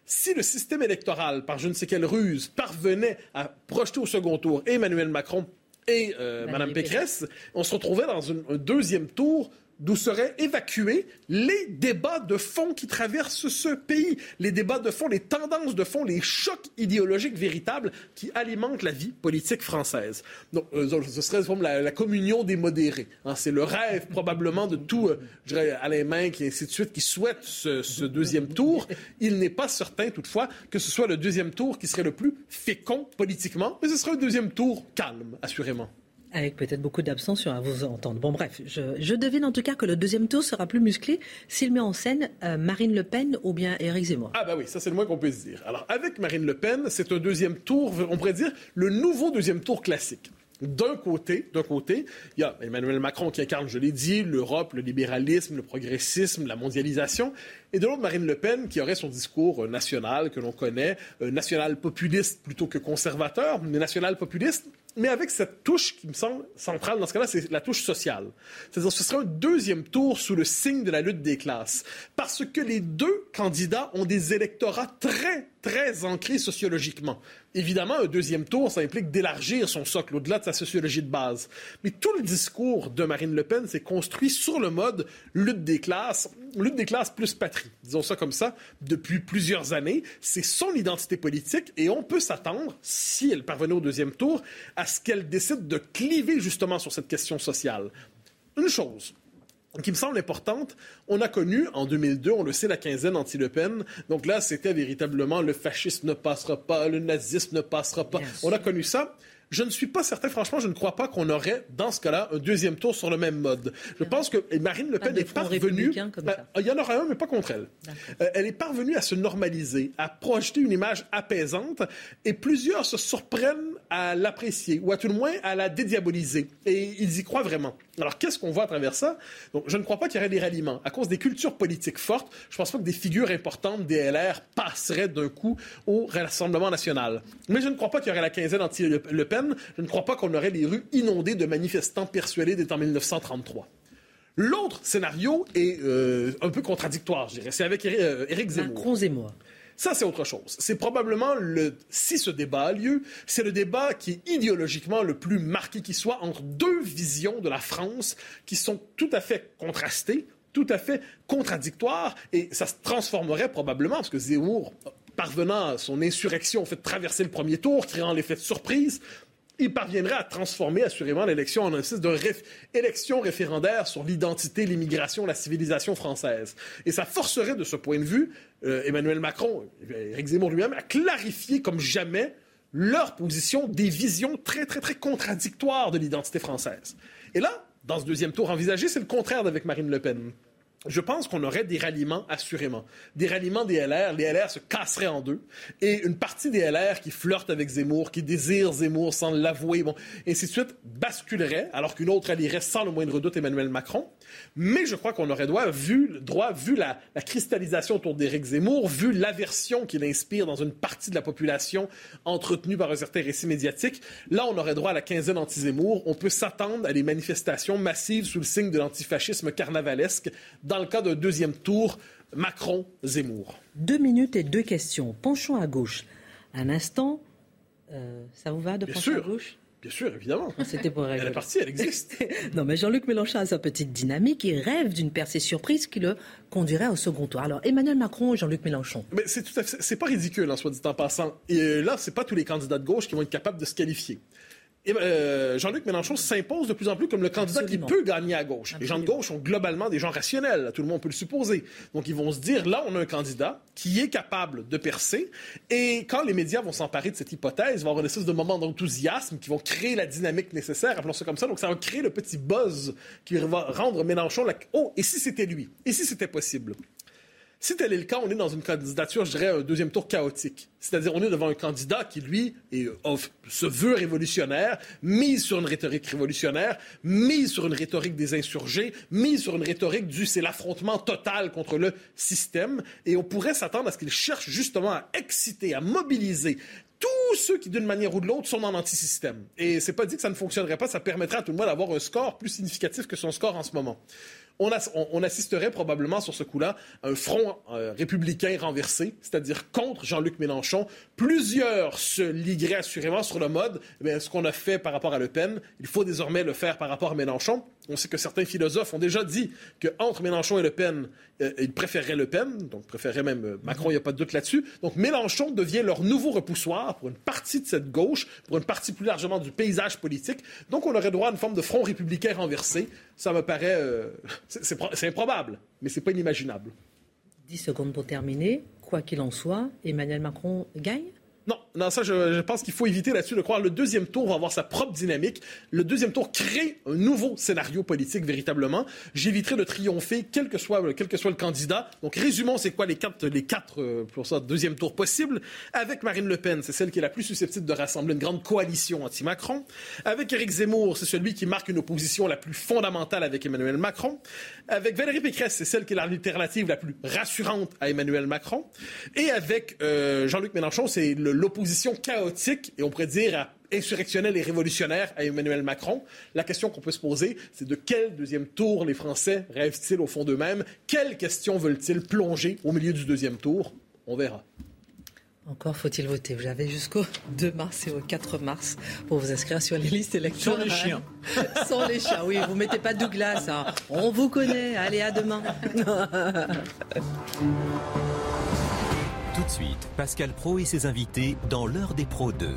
Si le système électoral, par je ne sais quelle ruse, parvenait à projeter au second tour Emmanuel Macron et euh, Mme Pécresse, on se retrouvait dans un deuxième tour d'où seraient évacués les débats de fond qui traversent ce pays, les débats de fond, les tendances de fond, les chocs idéologiques véritables qui alimentent la vie politique française. Donc, euh, ce serait la, la, communion des modérés. Hein. C'est le rêve probablement de tout, euh, je dirais, Alain et ainsi de suite, qui souhaitent ce, ce deuxième tour. Il n'est pas certain, toutefois, que ce soit le deuxième tour qui serait le plus fécond politiquement, mais ce serait un deuxième tour calme, assurément. Avec peut-être beaucoup d'abstention à vous entendre. Bon, bref, je, devine en tout cas que le deuxième tour sera plus musclé s'il met en scène euh, Marine Le Pen ou bien Éric Zemmour. Ah, bah oui, ça c'est le moins qu'on puisse dire. Alors, avec Marine Le Pen, c'est un deuxième tour, on pourrait dire, le nouveau deuxième tour classique. D'un côté, d'un côté, il y a Emmanuel Macron qui incarne, je l'ai dit, l'Europe, le libéralisme, le progressisme, la mondialisation, et de l'autre, Marine Le Pen qui aurait son discours euh, national que l'on connaît, euh, national populiste plutôt que conservateur, mais national populiste, mais avec cette touche qui me semble centrale dans ce cas-là, c'est la touche sociale. C'est-à-dire ce serait un deuxième tour sous le signe de la lutte des classes. Parce que les deux candidats ont des électorats très, très ancrés sociologiquement. Évidemment, un deuxième tour, ça implique d'élargir son socle au-delà de sa sociologie de base. Mais tout le discours de Marine Le Pen s'est construit sur le mode lutte des classes, lutte des classes plus patrie, disons ça comme ça, depuis plusieurs années. C'est son identité politique et on peut s'attendre, si elle parvenait au deuxième tour, ce qu'elle décide de cliver justement sur cette question sociale. Une chose, qui me semble importante. On a connu en 2002, on le sait, la quinzaine anti-Le Pen. Donc là, c'était véritablement le fascisme ne passera pas, le nazisme ne passera pas. On a connu ça. Je ne suis pas certain, franchement, je ne crois pas qu'on aurait, dans ce cas-là, un deuxième tour sur le même mode. Je pense que Marine Le Pen est parvenue. Ben, il y en aura un, mais pas contre elle. Euh, elle est parvenue à se normaliser, à projeter une image apaisante, et plusieurs se surprennent à l'apprécier, ou à tout le moins à la dédiaboliser. Et ils y croient vraiment. Alors, qu'est-ce qu'on voit à travers ça? Je ne crois pas qu'il y aurait des ralliements. À cause des cultures politiques fortes, je ne pense pas que des figures importantes des LR passeraient d'un coup au Rassemblement national. Mais je ne crois pas qu'il y aurait la quinzaine anti-Le Pen. Je ne crois pas qu'on aurait les rues inondées de manifestants persuadés d'être en 1933. L'autre scénario est euh, un peu contradictoire, je dirais. C'est avec euh, Éric Zemmour. Macron-Zemmour. Ça, c'est autre chose. C'est probablement le, si ce débat a lieu, c'est le débat qui est idéologiquement le plus marqué qui soit entre deux visions de la France qui sont tout à fait contrastées, tout à fait contradictoires, et ça se transformerait probablement, parce que Zemmour, parvenant à son insurrection, fait traverser le premier tour, créant l'effet de surprise, il parviendrait à transformer assurément l'élection en un système de élection référendaire sur l'identité, l'immigration, la civilisation française. Et ça forcerait de ce point de vue euh, Emmanuel Macron, Éric Zemmour lui-même, à clarifier comme jamais leur position des visions très, très, très contradictoires de l'identité française. Et là, dans ce deuxième tour envisagé, c'est le contraire d'avec Marine Le Pen je pense qu'on aurait des ralliements, assurément. Des ralliements des LR. Les LR se casseraient en deux. Et une partie des LR qui flirtent avec Zemmour, qui désirent Zemmour sans l'avouer, bon, et ainsi de suite, basculerait, alors qu'une autre allierait sans le moindre doute Emmanuel Macron. Mais je crois qu'on aurait droit, vu, droit, vu la, la cristallisation autour d'Éric Zemmour, vu l'aversion qu'il inspire dans une partie de la population entretenue par un certain récit médiatique, là, on aurait droit à la quinzaine anti-Zemmour. On peut s'attendre à des manifestations massives sous le signe de l'antifascisme carnavalesque dans le cas d'un deuxième tour Macron-Zemmour. Deux minutes et deux questions. Penchons à gauche. Un instant, euh, ça vous va de pencher à gauche? Bien sûr, évidemment. C'était pour Elle est partie, elle existe. non, mais Jean-Luc Mélenchon a sa petite dynamique. Il rêve d'une percée surprise qui le conduirait au second tour. Alors, Emmanuel Macron ou Jean-Luc Mélenchon Mais c'est tout à fait, c'est pas ridicule, en hein, soit dit en passant. Et là, c'est pas tous les candidats de gauche qui vont être capables de se qualifier. Euh, Jean-Luc Mélenchon s'impose de plus en plus comme le candidat qui peut gagner à gauche. Les gens de gauche sont globalement des gens rationnels, tout le monde peut le supposer. Donc ils vont se dire, là, on a un candidat qui est capable de percer, et quand les médias vont s'emparer de cette hypothèse, il va y avoir une espèce de moment d'enthousiasme qui vont créer la dynamique nécessaire, appelons ça comme ça, donc ça va créer le petit buzz qui va rendre Mélenchon, la... oh, et si c'était lui? Et si c'était possible? Si tel est le cas, on est dans une candidature, je dirais, un deuxième tour chaotique. C'est-à-dire, on est devant un candidat qui, lui, est, se veut révolutionnaire, mise sur une rhétorique révolutionnaire, mise sur une rhétorique des insurgés, mise sur une rhétorique du c'est l'affrontement total contre le système. Et on pourrait s'attendre à ce qu'il cherche justement à exciter, à mobiliser tous ceux qui, d'une manière ou de l'autre, sont en anti-système. Et c'est pas dit que ça ne fonctionnerait pas, ça permettrait à tout le monde d'avoir un score plus significatif que son score en ce moment on, assisterait probablement sur ce coup-là à un front euh, républicain renversé, c'est-à-dire contre Jean-Luc Mélenchon. Plusieurs se ligueraient assurément sur le mode, eh ce qu'on a fait par rapport à Le Pen, il faut désormais le faire par rapport à Mélenchon. On sait que certains philosophes ont déjà dit qu'entre Mélenchon et Le Pen, euh, ils préféreraient Le Pen, donc préféreraient même euh, Macron, il n'y a pas de doute là-dessus. Donc Mélenchon devient leur nouveau repoussoir pour une partie de cette gauche, pour une partie plus largement du paysage politique. Donc on aurait droit à une forme de front républicain renversé. Ça me paraît... c'est improbable, mais c'est pas inimaginable. 10 secondes pour terminer. Quoi qu'il en soit, Emmanuel Macron gagne? Non, non, ça, je, pense qu'il faut éviter là-dessus de croire. Le deuxième tour va avoir sa propre dynamique. Le deuxième tour crée un nouveau scénario politique véritablement. J'éviterai de triompher, quel que soit, quel que soit le candidat. Donc, résumons, c'est quoi les quatre, les quatre euh, pour ça, deuxième tour possible. Avec Marine Le Pen, c'est celle qui est la plus susceptible de rassembler une grande coalition anti-Macron. Avec Éric Zemmour, c'est celui qui marque une opposition la plus fondamentale avec Emmanuel Macron. Avec Valérie Pécresse, c'est celle qui est l'alternative la plus rassurante à Emmanuel Macron. Et avec euh, Jean-Luc Mélenchon, c'est le chaotique et on pourrait dire insurrectionnelle et révolutionnaire à Emmanuel Macron. La question qu'on peut se poser, c'est de quel deuxième tour les Français rêvent-ils au fond d'eux-mêmes? Quelles questions veulent-ils plonger au milieu du deuxième tour? On verra. Encore faut-il voter. Vous avez jusqu'au 2 mars et au 4 mars pour vous inscrire sur les listes électorales. Sans les chiens. Sans les chiens, oui. Vous mettez pas Douglas. Hein. On vous connaît. Allez, à demain. Tout de suite, Pascal Pro et ses invités dans l'heure des pros 2.